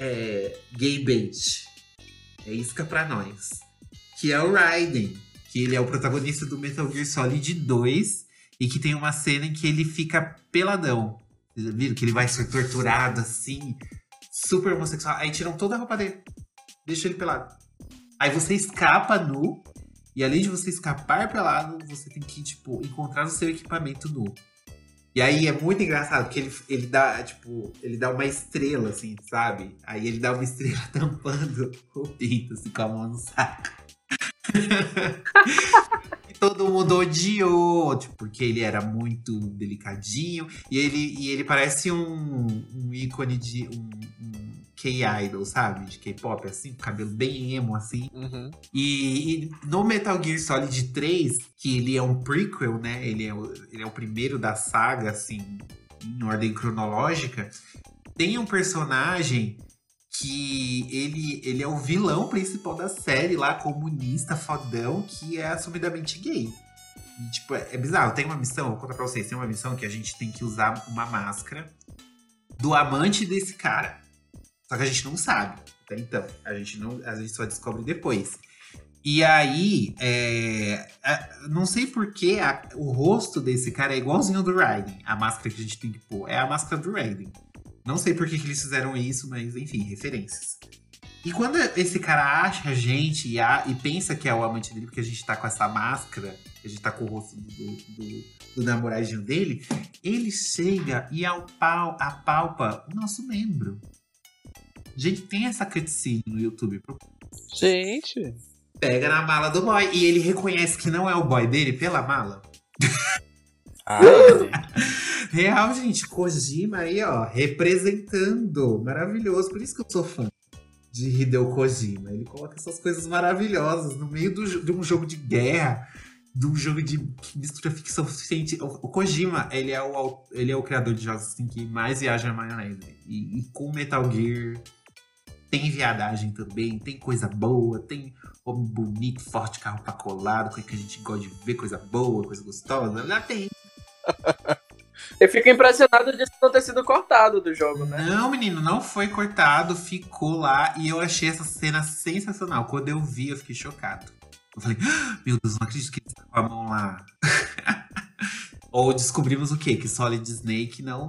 É. gay bait. É isca pra nós. Que é o Raiden. Que ele é o protagonista do Metal Gear Solid 2. E que tem uma cena em que ele fica peladão. Vocês viram? Que ele vai ser torturado assim. Super homossexual. Aí tiram toda a roupa dele. Deixa ele pelado. Aí você escapa nu. E além de você escapar pelado, você tem que, tipo, encontrar o seu equipamento nu. E aí é muito engraçado, porque ele, ele dá, tipo, ele dá uma estrela, assim, sabe? Aí ele dá uma estrela tampando o pinto, assim, com a mão no saco. e todo mundo odiou, tipo, porque ele era muito delicadinho. E ele, e ele parece um, um ícone de um, um K-idol, sabe? De K-pop, assim, com cabelo bem emo, assim. Uhum. E, e no Metal Gear Solid 3, que ele é um prequel, né? Ele é o, ele é o primeiro da saga, assim, em ordem cronológica. Tem um personagem que ele, ele é o vilão principal da série lá, comunista, fodão, que é assumidamente gay. E, tipo, é, é bizarro. Tem uma missão, vou contar pra vocês, tem uma missão que a gente tem que usar uma máscara do amante desse cara. Só que a gente não sabe. Até então. A gente, não, a gente só descobre depois. E aí, é, não sei porque o rosto desse cara é igualzinho ao do Raiden. A máscara que a gente tem que pôr é a máscara do Raiden. Não sei por que, que eles fizeram isso, mas enfim, referências. E quando esse cara acha a gente e, a, e pensa que é o amante dele, porque a gente tá com essa máscara, a gente tá com o rosto do, do, do namoradinho dele, ele chega e apal, apalpa o nosso membro. Gente, tem essa cutscene no YouTube. Gente. Pega na mala do boy. E ele reconhece que não é o boy dele pela mala. Ah, é. Real, gente. Kojima aí, ó, representando. Maravilhoso. Por isso que eu sou fã de Hideo Kojima. Ele coloca essas coisas maravilhosas no meio do, de um jogo de guerra, de um jogo de que mistura ficção científica. O Kojima, ele é o, ele é o criador de jogos assim, que mais viaja na maionese. E, e com Metal Gear tem viadagem também, tem coisa boa, tem homem bonito, forte, carro pra colado, coisa que a gente gosta de ver, coisa boa, coisa gostosa. Lá tem. Eu fico impressionado disso não ter sido cortado do jogo, né? Não, menino, não foi cortado, ficou lá e eu achei essa cena sensacional. Quando eu vi, eu fiquei chocado. Eu falei, ah, meu Deus, não acredito que ele tá com a mão lá. Ou descobrimos o quê? Que Solid Snake não,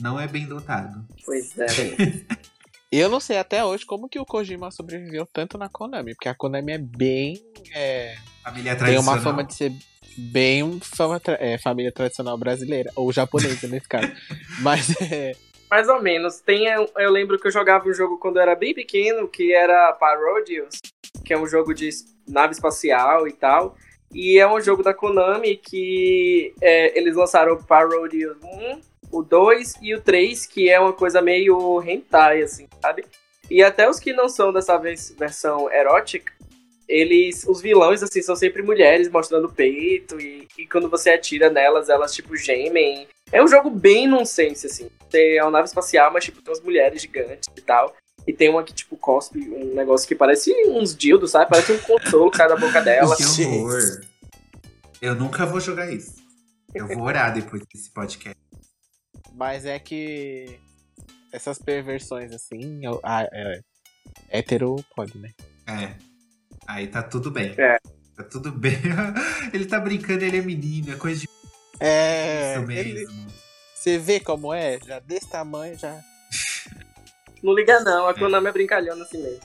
não é bem dotado. Pois é. Eu não sei até hoje como que o Kojima sobreviveu tanto na Konami, porque a Konami é bem. É, Família tem tradicional. uma fama de ser bem fama tra- é, família tradicional brasileira, ou japonesa nesse caso. Mas é. Mais ou menos. Tem, eu, eu lembro que eu jogava um jogo quando eu era bem pequeno, que era Parodius, que é um jogo de nave espacial e tal. E é um jogo da Konami que é, eles lançaram o Parodius 1, o 2 e o 3, que é uma coisa meio hentai, assim, sabe? E até os que não são dessa vez versão erótica, eles, os vilões, assim, são sempre mulheres mostrando o peito e, e quando você atira nelas, elas, tipo, gemem. É um jogo bem nonsense, assim. Você é uma nave espacial, mas, tipo, tem umas mulheres gigantes e tal. E tem uma que, tipo, cospe um negócio que parece uns dildos, sabe? Parece um consolo que sai da boca dela. Que horror. Eu nunca vou jogar isso. Eu vou orar depois desse podcast. Mas é que. essas perversões assim, eu- ah, é, hétero pode, né? É. Aí tá tudo bem. É. Tá tudo bem. ele tá brincando, ele é menino, é coisa de É, isso ele- mesmo. você vê como é? Já desse tamanho, já. Não liga não, a Konami é brincalhona assim mesmo.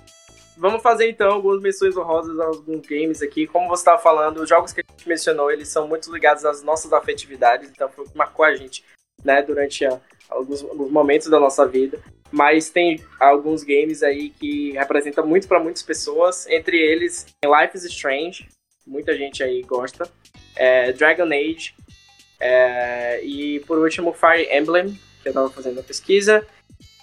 Vamos fazer então algumas menções honrosas a alguns games aqui. Como você estava falando, os jogos que a gente mencionou, eles são muito ligados às nossas afetividades, então foi o que marcou a gente, né, durante a- alguns, alguns momentos da nossa vida. Mas tem alguns games aí que representam muito para muitas pessoas, entre eles Life is Strange, muita gente aí gosta, é, Dragon Age, é, e por último Fire Emblem, que eu tava fazendo a pesquisa.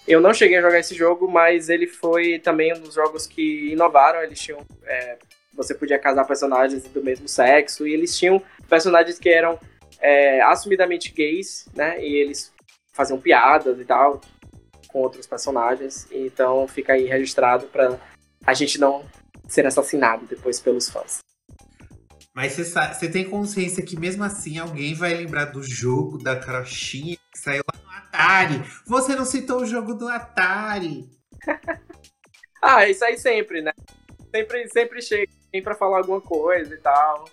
Eu não cheguei a jogar esse jogo, mas ele foi também um dos jogos que inovaram. Eles tinham. é, você podia casar personagens do mesmo sexo, e eles tinham personagens que eram é, assumidamente gays, né? E eles faziam piadas e tal com outros personagens. Então fica aí registrado pra a gente não ser assassinado depois pelos fãs. Mas você tem consciência que mesmo assim alguém vai lembrar do jogo da crochinha que saiu lá no Atari. Você não citou o jogo do Atari. Ah, isso aí sempre, né? Sempre, sempre chega alguém pra falar alguma coisa e tal.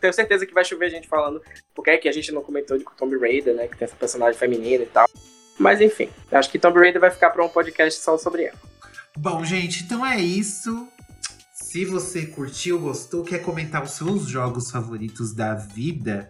Tenho certeza que vai chover gente falando, porque é que a gente não comentou de Tomb Raider, né? Que tem essa personagem feminina e tal. Mas enfim, acho que Tomb Raider vai ficar pra um podcast só sobre ela. Bom, gente, então é isso. Se você curtiu, gostou, quer comentar os seus jogos favoritos da vida,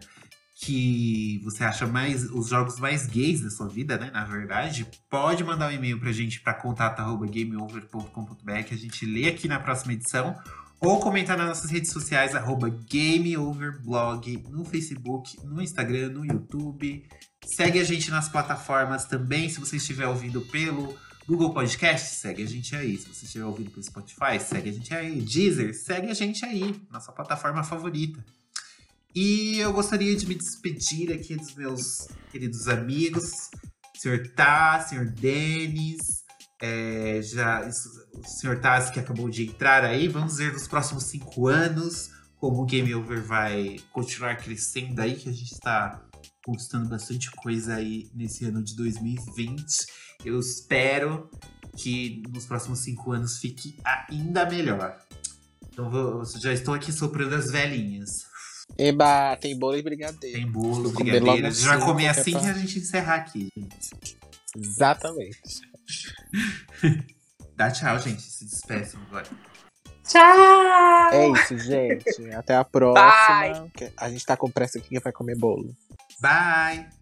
que você acha mais os jogos mais gays da sua vida, né? Na verdade, pode mandar um e-mail pra gente para contato@gameover.com.br que a gente lê aqui na próxima edição. Ou comentar nas nossas redes sociais, arroba GameOverblog, no Facebook, no Instagram, no YouTube. Segue a gente nas plataformas também, se você estiver ouvindo pelo Google Podcast, segue a gente aí. Se você estiver ouvindo pelo Spotify, segue a gente aí. Deezer, segue a gente aí, nossa plataforma favorita. E eu gostaria de me despedir aqui dos meus queridos amigos, Sr. Taz, Sr. Denis, é, já, o Sr. Taz que acabou de entrar aí. Vamos ver nos próximos cinco anos como o Game Over vai continuar crescendo aí, que a gente está conquistando bastante coisa aí nesse ano de 2020. Eu espero que nos próximos cinco anos fique ainda melhor. Então vou- já estou aqui soprando as velhinhas. Eba, tem bolo e brigadeiro. Tem bolo, brigadeiro. A gente vai comer assim pra- que a gente encerrar aqui, gente. Exatamente. Dá tchau, gente. Se despeçam agora. Tchau! É isso, gente. Até a próxima. que A gente tá com pressa aqui que vai comer bolo. Bye!